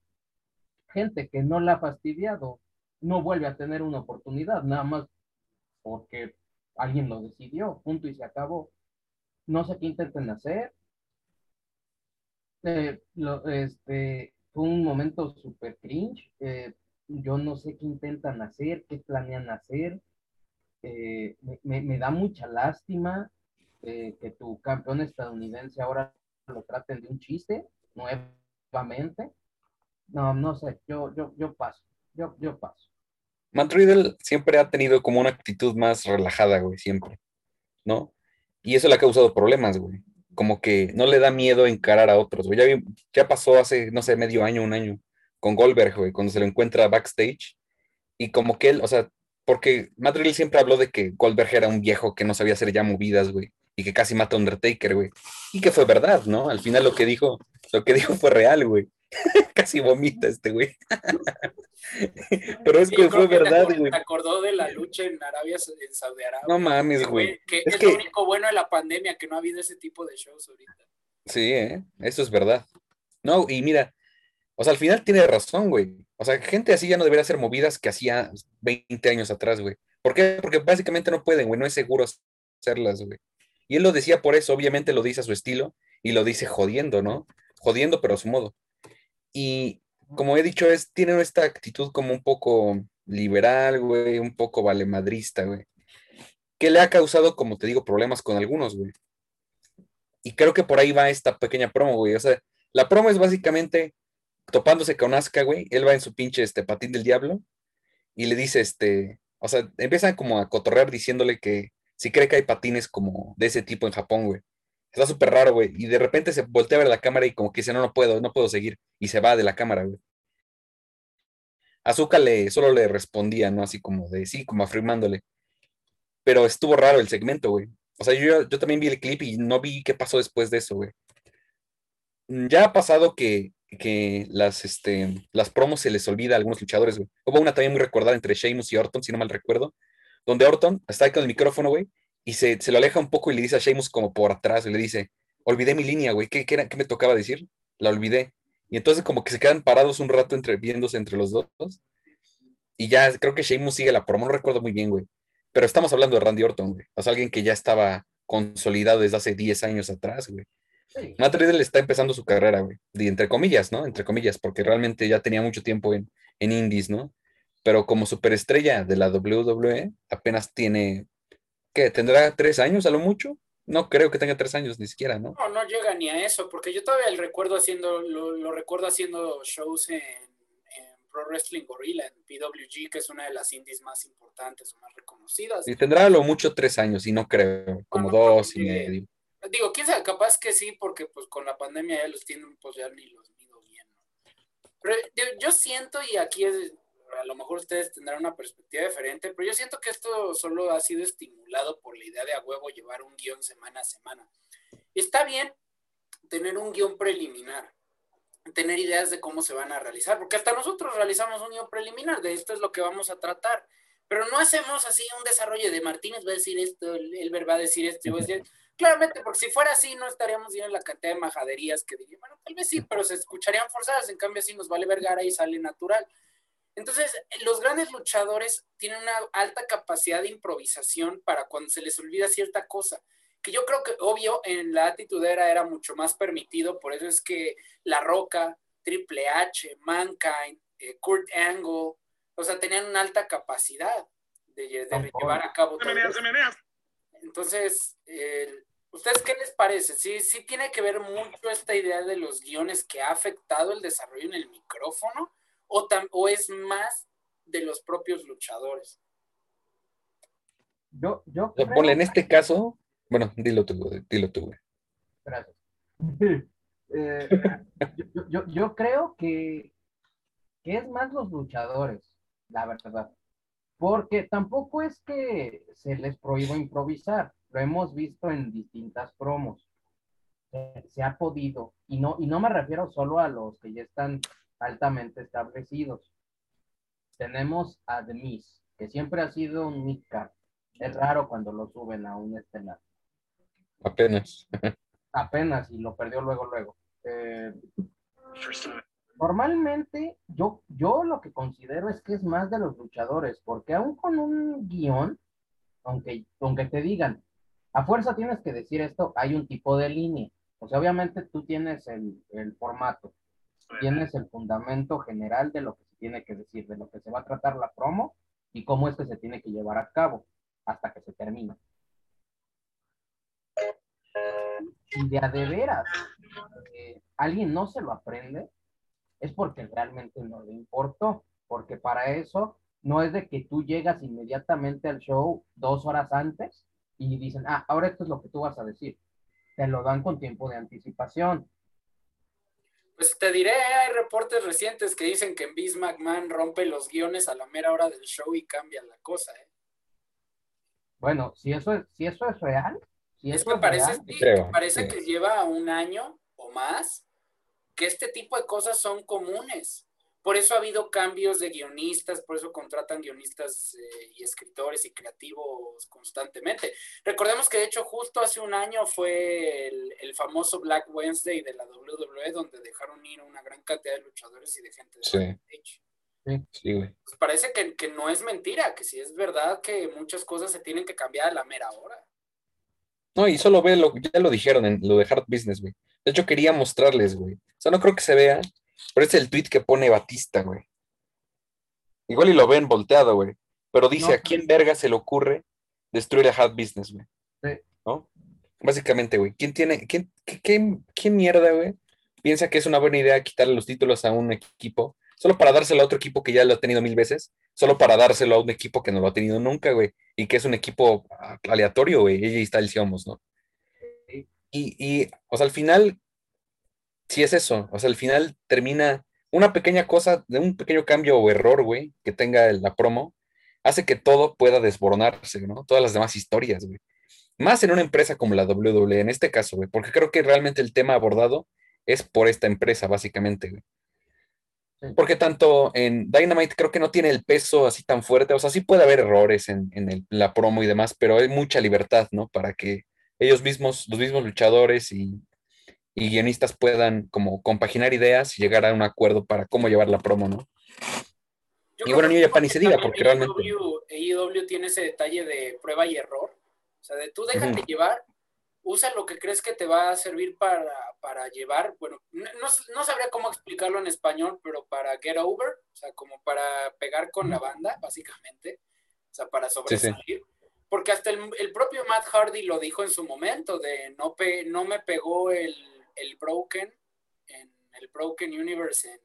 Gente que no la ha fastidiado, no vuelve a tener una oportunidad, nada más porque alguien lo decidió, punto y se acabó no sé qué intenten hacer. Eh, este, fue un momento súper cringe. Eh, yo no sé qué intentan hacer, qué planean hacer. Eh, me, da mucha lástima. que tu campeón estadounidense ahora lo traten de un chiste nuevamente. No, no sé, yo, yo, yo paso, yo, yo paso. Matt siempre ha tenido como una actitud más relajada, güey, siempre, ¿no? Y eso le ha causado problemas, güey. Como que no le da miedo encarar a otros, güey. Ya, vi- ya pasó hace, no sé, medio año, un año, con Goldberg, güey, cuando se lo encuentra backstage. Y como que él, o sea, porque Matt Riddle siempre habló de que Goldberg era un viejo que no sabía hacer ya movidas, güey. Y que casi mata a Undertaker, güey. Y que fue verdad, ¿no? Al final lo que dijo, lo que dijo fue real, güey. casi vomita este, güey. Pero es que fue verdad, güey. Te acordó de la lucha en Arabia, en Saudi Arabia. No mames, güey. que Es es, que- lo único bueno de la pandemia, que no ha habido ese tipo de shows ahorita. Sí, ¿eh? Eso es verdad. No, y mira, o sea, al final tiene razón, güey. O sea, gente así ya no debería hacer movidas que hacía 20 años atrás, güey. ¿Por qué? Porque básicamente no pueden, güey, no es seguro hacerlas, güey. Y él lo decía por eso, obviamente lo dice a su estilo y lo dice jodiendo, ¿no? Jodiendo, pero a su modo. Y como he dicho, es, tiene esta actitud como un poco liberal, güey, un poco valemadrista, güey. Que le ha causado, como te digo, problemas con algunos, güey. Y creo que por ahí va esta pequeña promo, güey. O sea, la promo es básicamente topándose con Asuka, güey. Él va en su pinche este, patín del diablo y le dice, este, o sea, empiezan como a cotorrear diciéndole que si cree que hay patines como de ese tipo en Japón, güey. Está súper raro, güey. Y de repente se voltea a ver la cámara y como que dice, no, no puedo, no puedo seguir. Y se va de la cámara, güey. Azuka le, solo le respondía, ¿no? Así como de, sí, como afirmándole. Pero estuvo raro el segmento, güey. O sea, yo, yo también vi el clip y no vi qué pasó después de eso, güey. Ya ha pasado que, que las, este, las promos se les olvida a algunos luchadores, güey. Hubo una también muy recordada entre Sheamus y Orton, si no mal recuerdo, donde Orton está ahí con el micrófono, güey, y se, se lo aleja un poco y le dice a Sheamus como por atrás, y le dice, olvidé mi línea, güey, ¿qué, qué, era- qué me tocaba decir? La olvidé. Y entonces como que se quedan parados un rato entre, viéndose entre los dos. Y ya creo que Sheamus sigue la promo, no recuerdo muy bien, güey. Pero estamos hablando de Randy Orton, güey. O sea, alguien que ya estaba consolidado desde hace 10 años atrás, güey. Sí. Matt Riddle está empezando su carrera, güey. Y entre comillas, ¿no? Entre comillas, porque realmente ya tenía mucho tiempo en, en indies, ¿no? Pero como superestrella de la WWE, apenas tiene, ¿qué? ¿Tendrá tres años a lo mucho? No creo que tenga tres años ni siquiera, ¿no? No, no llega ni a eso, porque yo todavía el recuerdo haciendo, lo, lo recuerdo haciendo shows en, en Pro Wrestling Gorilla, en PWG, que es una de las indies más importantes o más reconocidas. Y tendrá a lo mucho tres años, y no creo, como No, no dos y medio. Digo, quién sabe, capaz que sí, porque pues con la pandemia ya los tienen, pues ya ni los mido bien, ¿no? Pero yo, yo siento, y aquí es, a lo mejor ustedes tendrán una perspectiva diferente, pero yo siento que esto solo ha sido estimulado por la idea de a huevo llevar un guion semana a semana. Está bien tener un guion preliminar, tener ideas de cómo se van a realizar, porque hasta nosotros realizamos un guion preliminar, de esto es lo que vamos a tratar, pero no hacemos así un desarrollo de Martínez va a decir esto, Elber va a decir esto, yo voy a decir Claramente, porque si fuera así, no estaríamos viendo la cantidad de majaderías que diría, bueno, tal vez sí, pero se escucharían forzadas, en cambio así nos vale vergara y sale natural. Entonces, los grandes luchadores tienen una alta capacidad de improvisación para cuando se les olvida cierta cosa, que yo creo que, obvio, en la atitudera era mucho más permitido, por eso es que La Roca, Triple H, Mankind, eh, Kurt Angle, o sea, tenían una alta capacidad de, llevar a cabo todo. Entonces, eh, ¿ustedes qué les parece? ¿Sí, ¿Sí tiene que ver mucho esta idea de los guiones que ha afectado el desarrollo en el micrófono? ¿O, tam- o es más de los propios luchadores? Yo, yo creo- ponle, en este caso, bueno, dilo tú, dilo tú, güey. Gracias. Eh, yo, yo- yo- creo que, que es más los luchadores, la verdad. Porque tampoco es que se les prohíba improvisar. Lo hemos visto en distintas promos. Se, se ha podido. Y no, y no me refiero solo a los que ya están altamente establecidos. Tenemos a The Miz, que siempre ha sido un midcard. Es raro cuando lo suben a un estelar Apenas. apenas y lo perdió luego, luego. Eh, normalmente yo, yo lo que considero es que es más de los luchadores, porque aún con un guion, aunque, aunque te digan, a fuerza tienes que decir esto, hay un tipo de línea. O sea, obviamente tú tienes el, el formato, tienes el fundamento general de lo que se tiene que decir, de lo que se va a tratar la promo y cómo es que se tiene que llevar a cabo hasta que se termina. si de a de veras eh, alguien no se lo aprende, es porque realmente no le importó, porque para eso no es de que tú llegas inmediatamente al show dos horas antes y dicen, ah, ahora esto es lo que tú vas a decir. Te lo dan con tiempo de anticipación. Pues te diré, hay reportes recientes que dicen que en Vince McMahon rompe los guiones a la mera hora del show y cambia la cosa, ¿eh? Bueno, si eso es, si eso es real, si Es eso que es parece, real, sí, Creo, que parece sí. que lleva un año o más que este tipo de cosas son comunes. Por eso ha habido cambios de guionistas, por eso contratan guionistas eh, y escritores y creativos constantemente. Recordemos que de hecho justo hace un año fue el, el famoso Black Wednesday de la WWE donde dejaron ir una gran cantidad de luchadores y de gente de Sí. backstage. Sí, güey. Pues parece que, que no es mentira, que sí es verdad que muchas cosas se tienen que cambiar a la mera hora. No, y solo ve lo, ya lo dijeron en lo de Hard Business, güey. De hecho, quería mostrarles, güey. O sea, no creo que se vea, pero es el tweet que pone Batista, güey. Igual y lo ven volteado, güey. Pero dice, No. ¿a quién verga se le ocurre destruir a Hard Business, güey? Sí. ¿No? Básicamente, güey. ¿Quién tiene, quién, qué, qué, qué mierda, güey? Piensa que es una buena idea quitarle los títulos a un equipo, solo para dárselo a otro equipo que ya lo ha tenido mil veces, solo para dárselo a un equipo que no lo ha tenido nunca, güey. Y que es un equipo aleatorio, güey. Ella está el Siomos, ¿no? Y, y, o sea, al final, sí es eso. O sea, al final termina una pequeña cosa, de un pequeño cambio o error, güey, que tenga la promo, hace que todo pueda desboronarse, ¿no? Todas las demás historias, güey. Más en una empresa como la WWE, en este caso, güey, porque creo que realmente el tema abordado es por esta empresa, básicamente, güey. Porque tanto en Dynamite creo que no tiene el peso así tan fuerte, o sea, sí puede haber errores en, en el- la promo y demás, pero hay mucha libertad, ¿no? Para que ellos mismos, los mismos luchadores y, y guionistas puedan como compaginar ideas y llegar a un acuerdo para cómo llevar la promo, ¿no? Yo Y bueno, ni Japan ni se diga, porque realmente- AEW, AEW tiene ese detalle de prueba y error. O sea, de tú déjate Ujú. llevar, usa lo que crees que te va a servir para, para llevar. Bueno, no, no- sabría cómo explicarlo en español, pero para get over, o sea, como para pegar con la banda, básicamente. O sea, para sobresalir. Porque hasta el, el propio Matt Hardy lo dijo en su momento, de no, pe- no me pegó el, el Broken, en el Broken Universe en,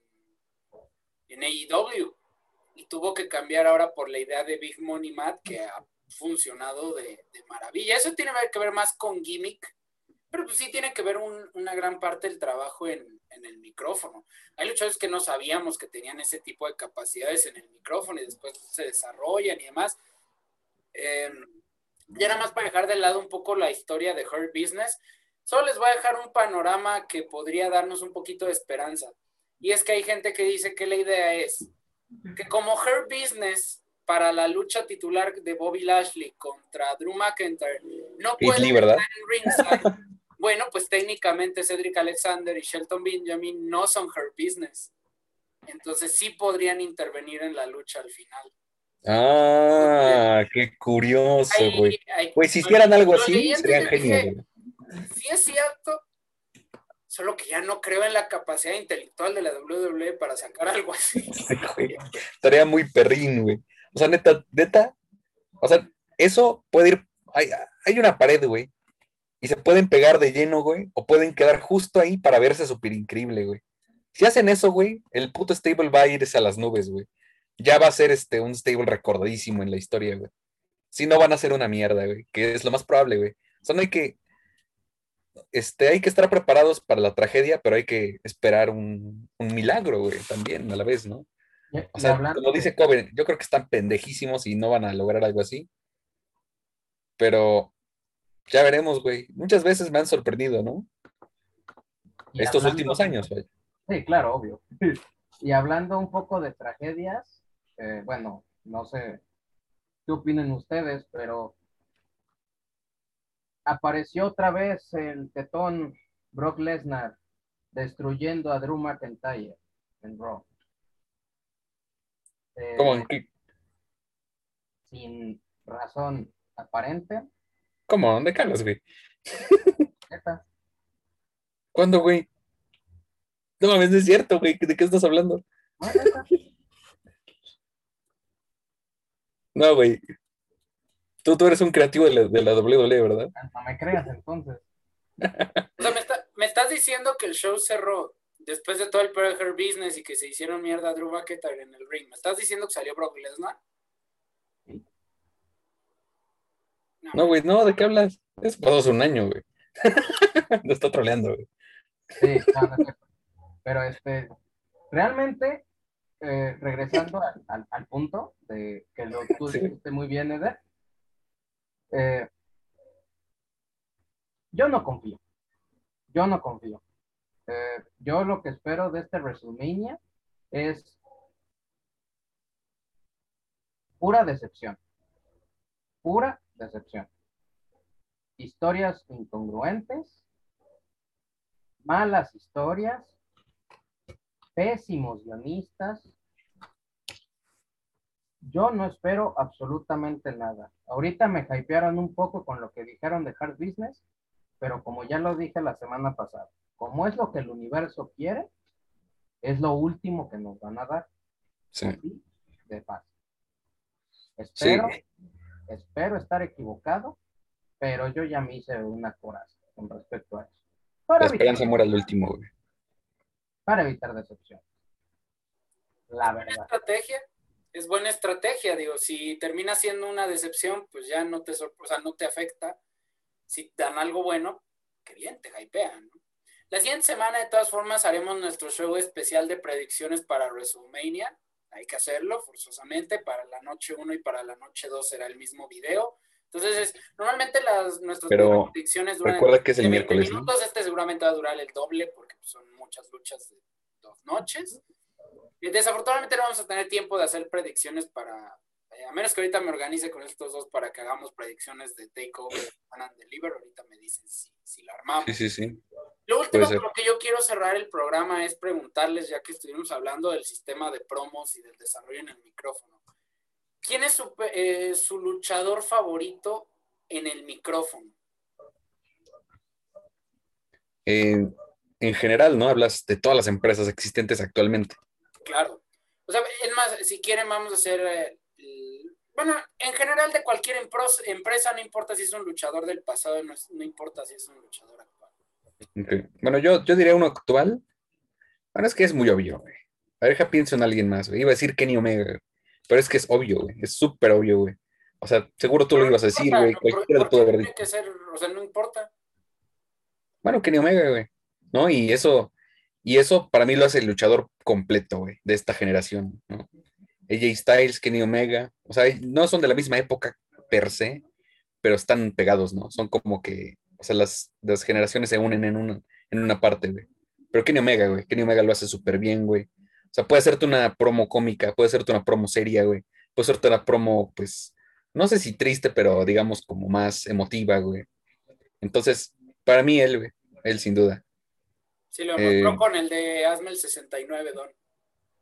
en AEW y tuvo que cambiar ahora por la idea de Big Money Matt que ha funcionado de, maravilla. Eso tiene que ver más con gimmick, pero pues sí tiene que ver un- una gran parte del trabajo en, el micrófono. Hay luchadores que no sabíamos que tenían ese tipo de capacidades en el micrófono y después se desarrollan y demás. Eh, ya nada más para dejar de lado un poco la historia de Hurt Business, solo les voy a dejar un panorama que podría darnos un poquito de esperanza. Y es que hay gente que dice que la idea es que como Her Business para la lucha titular de Bobby Lashley contra Drew McIntyre no puede estar en ringside, bueno, pues técnicamente Cedric Alexander y Shelton Benjamin no son Her Business. Entonces sí podrían intervenir en la lucha al final. Ah, qué curioso, güey. Güey, si hicieran algo así, leí antes sí es cierto, solo que ya no creo en la capacidad intelectual de la WWE para sacar algo así. Estaría muy perrín, güey. O sea, neta, neta. O sea, eso puede ir. Hay, hay una pared, güey. Y se pueden pegar de lleno, güey. O pueden quedar justo ahí para verse súper increíble, güey. Si hacen eso, güey, el puto stable va a irse a las nubes, güey. Ya va a ser este, un stable recordadísimo en la historia, güey. Si no van a ser una mierda, güey. Que es lo más probable, güey. O sea, no hay que. Este, hay que estar preparados para la tragedia, pero hay que esperar un, un milagro, güey, también a la vez, ¿no? O sea, hablando como dice Coven, yo creo que están pendejísimos y no van a lograr algo así. Pero ya veremos, güey. Muchas veces me han sorprendido, ¿no? Estos hablando- últimos años, güey. Sí, claro, obvio. Y hablando un poco de tragedias, eh, bueno, no sé qué opinen ustedes, pero apareció otra vez el tetón Brock Lesnar destruyendo a Drew McIntyre en Raw. Eh, ¿Cómo? ¿En qué- Sin razón aparente. ¿Cómo? ¿Dónde calas, güey? neta. ¿Cuándo, güey? No mames, no es cierto, güey. ¿De qué estás hablando? Neta. No, güey. Tú, tú eres un creativo de la, de la WWE, ¿verdad? No me creas entonces. O estás diciendo que el show cerró después de todo el Pearl Business y que se hicieron mierda a Drew McIntyre en el ring. ¿Me estás diciendo que salió Brock Lesnar? No, güey, no, ¿de qué hablas? Eso pasó hace un año, güey. no está troleando, güey. Sí, no, no es. Pero este, realmente, eh, regresando al, al- al punto de que lo tú Sí. dijiste muy bien, Eder, eh, yo no confío. Yo no confío. Eh, yo lo que espero de este WrestleMania es pura decepción. Pura decepción. Historias incongruentes, malas historias, pésimos guionistas. Yo no espero absolutamente nada. Ahorita me hypearon un poco con lo que dijeron de Hard Business, pero como ya lo dije la semana pasada, como es lo que el universo quiere, es lo último que nos van a dar. Sí. Así de fácil. Sí. Espero, espero estar equivocado, pero yo ya me hice una coraza con respecto a eso. Para La evitar- esperanza muere al último, güey. para evitar decepción. La verdad. estrategia. Es buena estrategia, digo, si termina siendo una decepción, pues ya no te o sea, no te afecta. Si dan algo bueno, qué bien, te hypean, ¿no? La siguiente semana, de todas formas, haremos nuestro show especial de predicciones para WrestleMania. Hay que hacerlo forzosamente. Para la noche 1 y para la noche 2 será el mismo video. Entonces, es- normalmente las, nuestras Pero predicciones duran Recuerda que es el de 20 miércoles, ¿no? minutos. Este seguramente va a durar el doble porque son muchas luchas de dos noches. Y desafortunadamente no vamos a tener tiempo de hacer predicciones para, eh, a menos que ahorita me organice con estos dos para que hagamos predicciones de Takeover and Deliver. Ahorita me dicen si, si la armamos. Sí, sí, sí. Lo último con lo que yo quiero cerrar el programa es preguntarles, ya que estuvimos hablando del sistema de promos y del desarrollo en el micrófono. ¿Quién es su, eh, su luchador favorito en el micrófono? En, en general, ¿no? Hablas de todas las empresas existentes actualmente. Claro. O sea, es más, si quieren vamos a hacer, eh, bueno, en general de cualquier empresa, no importa si es un luchador del pasado, no, importa si es un luchador actual. Bueno, yo, yo diría uno actual. Bueno, es que es muy obvio, güey. A ver, pienso en alguien más, güey. Iba a decir Kenny Omega, güey. Pero es que es obvio, güey. Es súper obvio, güey. O sea, seguro tú lo ibas a decir, güey. ¿no? ¿Por- Cualquiera lo por pudo qué haber tiene dicho. que ser, o sea, no importa. Bueno, Kenny Omega, güey. ¿No? Y eso, y eso para mí lo hace el luchador completo, güey, de esta generación, ¿no? AJ Styles, Kenny Omega. O sea, no son de la misma época per se, pero están pegados, ¿no? Son como que, o sea, las, las generaciones se unen en una, en una parte, güey. Pero Kenny Omega, güey. Kenny Omega lo hace súper bien, güey. O sea, puede hacerte una promo cómica, puede hacerte una promo seria, güey. Puede hacerte una promo, pues, no sé si triste, pero digamos como más emotiva, güey. Entonces, para mí él, güey. Él sin duda. Sí, lo demostró Eh, con el de Hazme el 69, Don.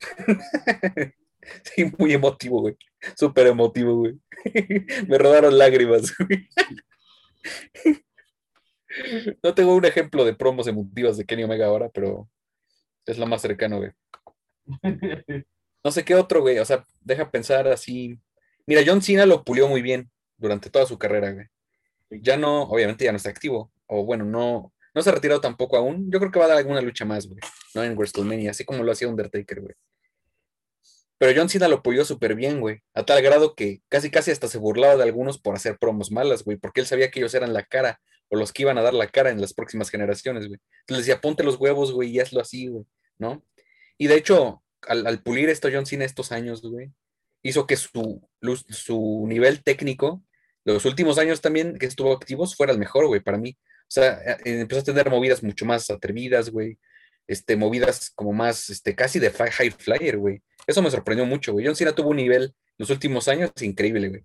Sí, muy emotivo, güey. Súper emotivo, güey. Me rodaron lágrimas, güey. No tengo un ejemplo de promos emotivas de Kenny Omega ahora, pero es lo más cercano, güey. No sé qué otro, güey. O sea, deja pensar así. Mira, John Cena lo pulió muy bien durante toda su carrera, güey. Ya no, obviamente ya no está activo. O bueno, no, no se ha retirado tampoco aún. Yo creo que va a dar alguna lucha más, güey. No en WrestleMania, así como lo hacía Undertaker, güey. Pero John Cena lo pulió súper bien, güey. A tal grado que casi casi hasta se burlaba de algunos por hacer promos malas, güey. Porque él sabía que ellos eran la cara o los que iban a dar la cara en las próximas generaciones, güey. Entonces decía, ponte los huevos, güey, y hazlo así, güey, ¿no? Y de hecho, al, al pulir esto John Cena estos años, güey, hizo que su, su nivel técnico, los últimos años también que estuvo activos, fuera el mejor, güey, para mí. O sea, eh, empezó a tener movidas mucho más atrevidas, güey. Este, movidas como más, este, casi de high flyer, güey. Eso me sorprendió mucho, güey. John Cena tuvo un nivel los últimos años increíble, güey.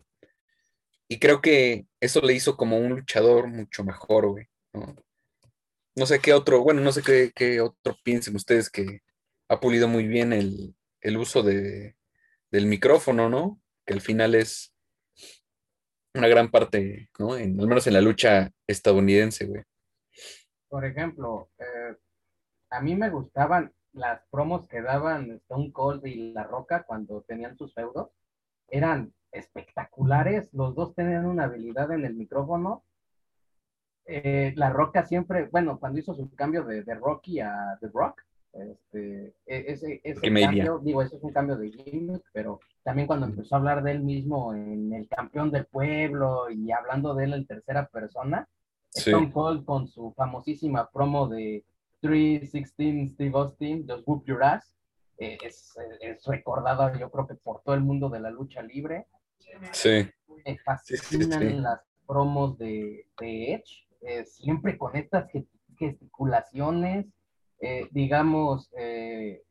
Y creo que eso le hizo como un luchador mucho mejor, güey. ¿no? No sé qué otro, bueno, no sé qué, qué otro piensen ustedes que ha pulido muy bien el, el uso de, del micrófono, ¿no? Que al final es una gran parte, ¿no? En, al menos en la lucha estadounidense, güey. Por ejemplo, eh, a mí me gustaban las promos que daban Stone Cold y La Roca cuando tenían sus feudos. Eran espectaculares. Los dos tenían una habilidad en el micrófono eh, La Roca siempre, bueno, cuando hizo su cambio de, de Rocky a The Rock, este, e- ese, ese cambio, digo, eso es un cambio de gimmick, pero también cuando empezó a hablar de él mismo en El Campeón del Pueblo y hablando de él en tercera persona, Sí. Stone Cold con su famosísima promo de 316 Steve Austin, Just Whoop Your Ass, eh, es, es recordado yo creo que por todo el mundo de la lucha libre. Sí. Me sí, fascinan sí. las promos de, de Edge, eh, siempre con estas ge- gesticulaciones, eh, digamos, eh,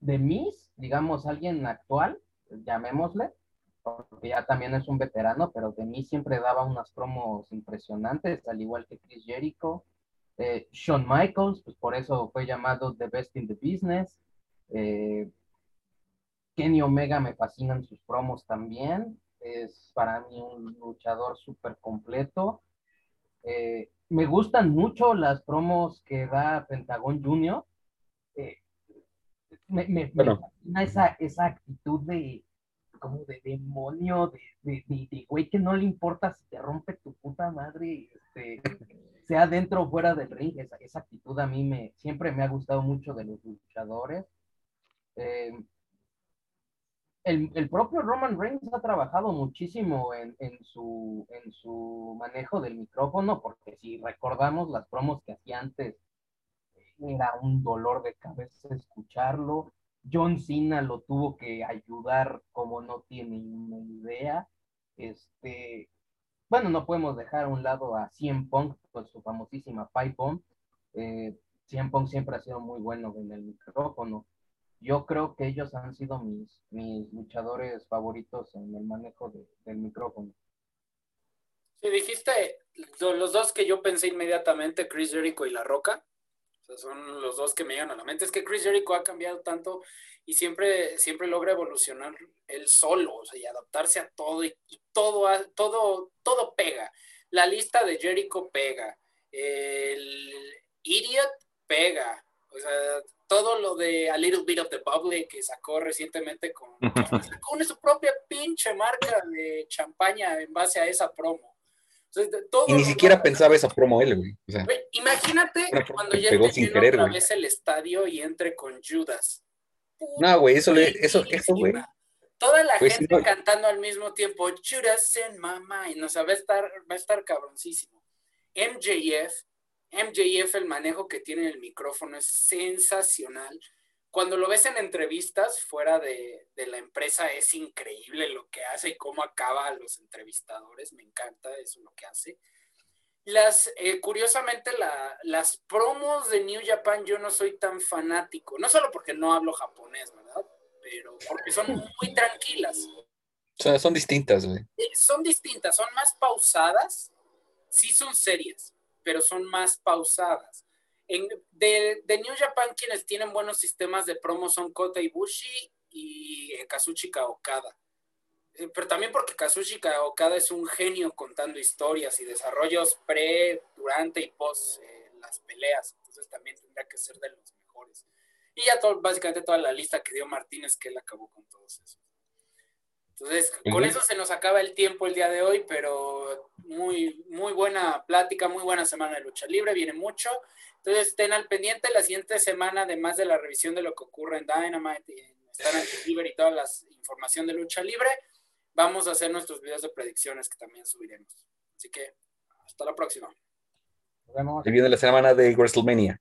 de Miss, digamos, alguien actual, llamémosle, porque ya también es un veterano, pero de mí siempre daba unas promos impresionantes, al igual que Chris Jericho. Eh, Shawn Michaels, pues por eso fue llamado The Best in the Business. Kenny Omega me fascinan sus promos también. Es para mí un luchador súper completo. Me gustan mucho las promos que da Pentagon Junior. Eh, me, me- me fascina esa, esa actitud de como de demonio, de, de, de- de güey que no le importa si te rompe tu puta madre, este, sea dentro o fuera del ring. Esa, esa actitud a mí me, siempre me ha gustado mucho de los luchadores. Eh, el, el propio Roman Reigns ha trabajado muchísimo en, en su, en su manejo del micrófono, porque si recordamos las promos que hacía antes, era un dolor de cabeza escucharlo. John Cena lo tuvo que ayudar como no tiene una idea. Este, bueno, no podemos dejar a un lado a CM Punk con su famosísima Pipe Bomb. Eh, siempre ha sido muy bueno en el micrófono. Yo creo que ellos han sido mis, mis luchadores favoritos en el manejo de- del micrófono. Sí, dijiste lo- los dos que yo pensé inmediatamente, Chris Jericho y La Roca. O sea, son los dos que me llegan a la mente. Es que Chris Jericho ha cambiado tanto y siempre, siempre logra evolucionar él solo, o sea, y adaptarse a todo y, y todo, todo, todo pega. La lista de Jericho pega. El Idiot pega. O sea, todo lo de A Little Bit of the Bubbly que sacó recientemente con, con su propia pinche marca de champaña en base a esa promo. Todo Y ni siquiera pensaba esa promo él, güey. O sea, Güey, imagínate cuando ya pegó sin querer, otra güey. vez el estadio y entre con Judas. no, güey, eso, le- eso, eso, güey. Toda la Pues gente no. cantando al mismo tiempo, Judas in my mind, o sea, va a estar, va a estar cabroncísimo. MJF, MJF, el manejo que tiene en el micrófono es sensacional. Cuando lo ves en entrevistas fuera de, de la empresa es increíble lo que hace y cómo acaba a los entrevistadores, me encanta eso lo que hace. Las, eh, curiosamente, la- las promos de New Japan yo no soy tan fanático, no solo porque no hablo japonés, ¿verdad? Pero porque son muy tranquilas. Sea, son distintas, güey. Son distintas, son más pausadas, sí son serias, pero son más pausadas. En, de, New Japan, quienes tienen buenos sistemas de promo son Kota Ibushi y Kazuchika Okada. Eh, Pero también porque Kazuchika Okada es un genio contando historias y desarrollos pre, durante y post eh, las peleas. Entonces también tendría que ser de los mejores. Y ya todo, básicamente toda la lista que dio Martínez, que él acabó con todos esos. Entonces, con eso se nos acaba el tiempo el día de hoy, pero muy, muy buena plática, muy buena semana de lucha libre, viene mucho. Entonces, estén al pendiente la siguiente semana, además de la revisión de lo que ocurre en Dynamite y en Star Libre y toda la información de lucha libre, vamos a hacer nuestros videos de predicciones que también subiremos. Así que, hasta la próxima. Nos vemos. Viene la semana de WrestleMania.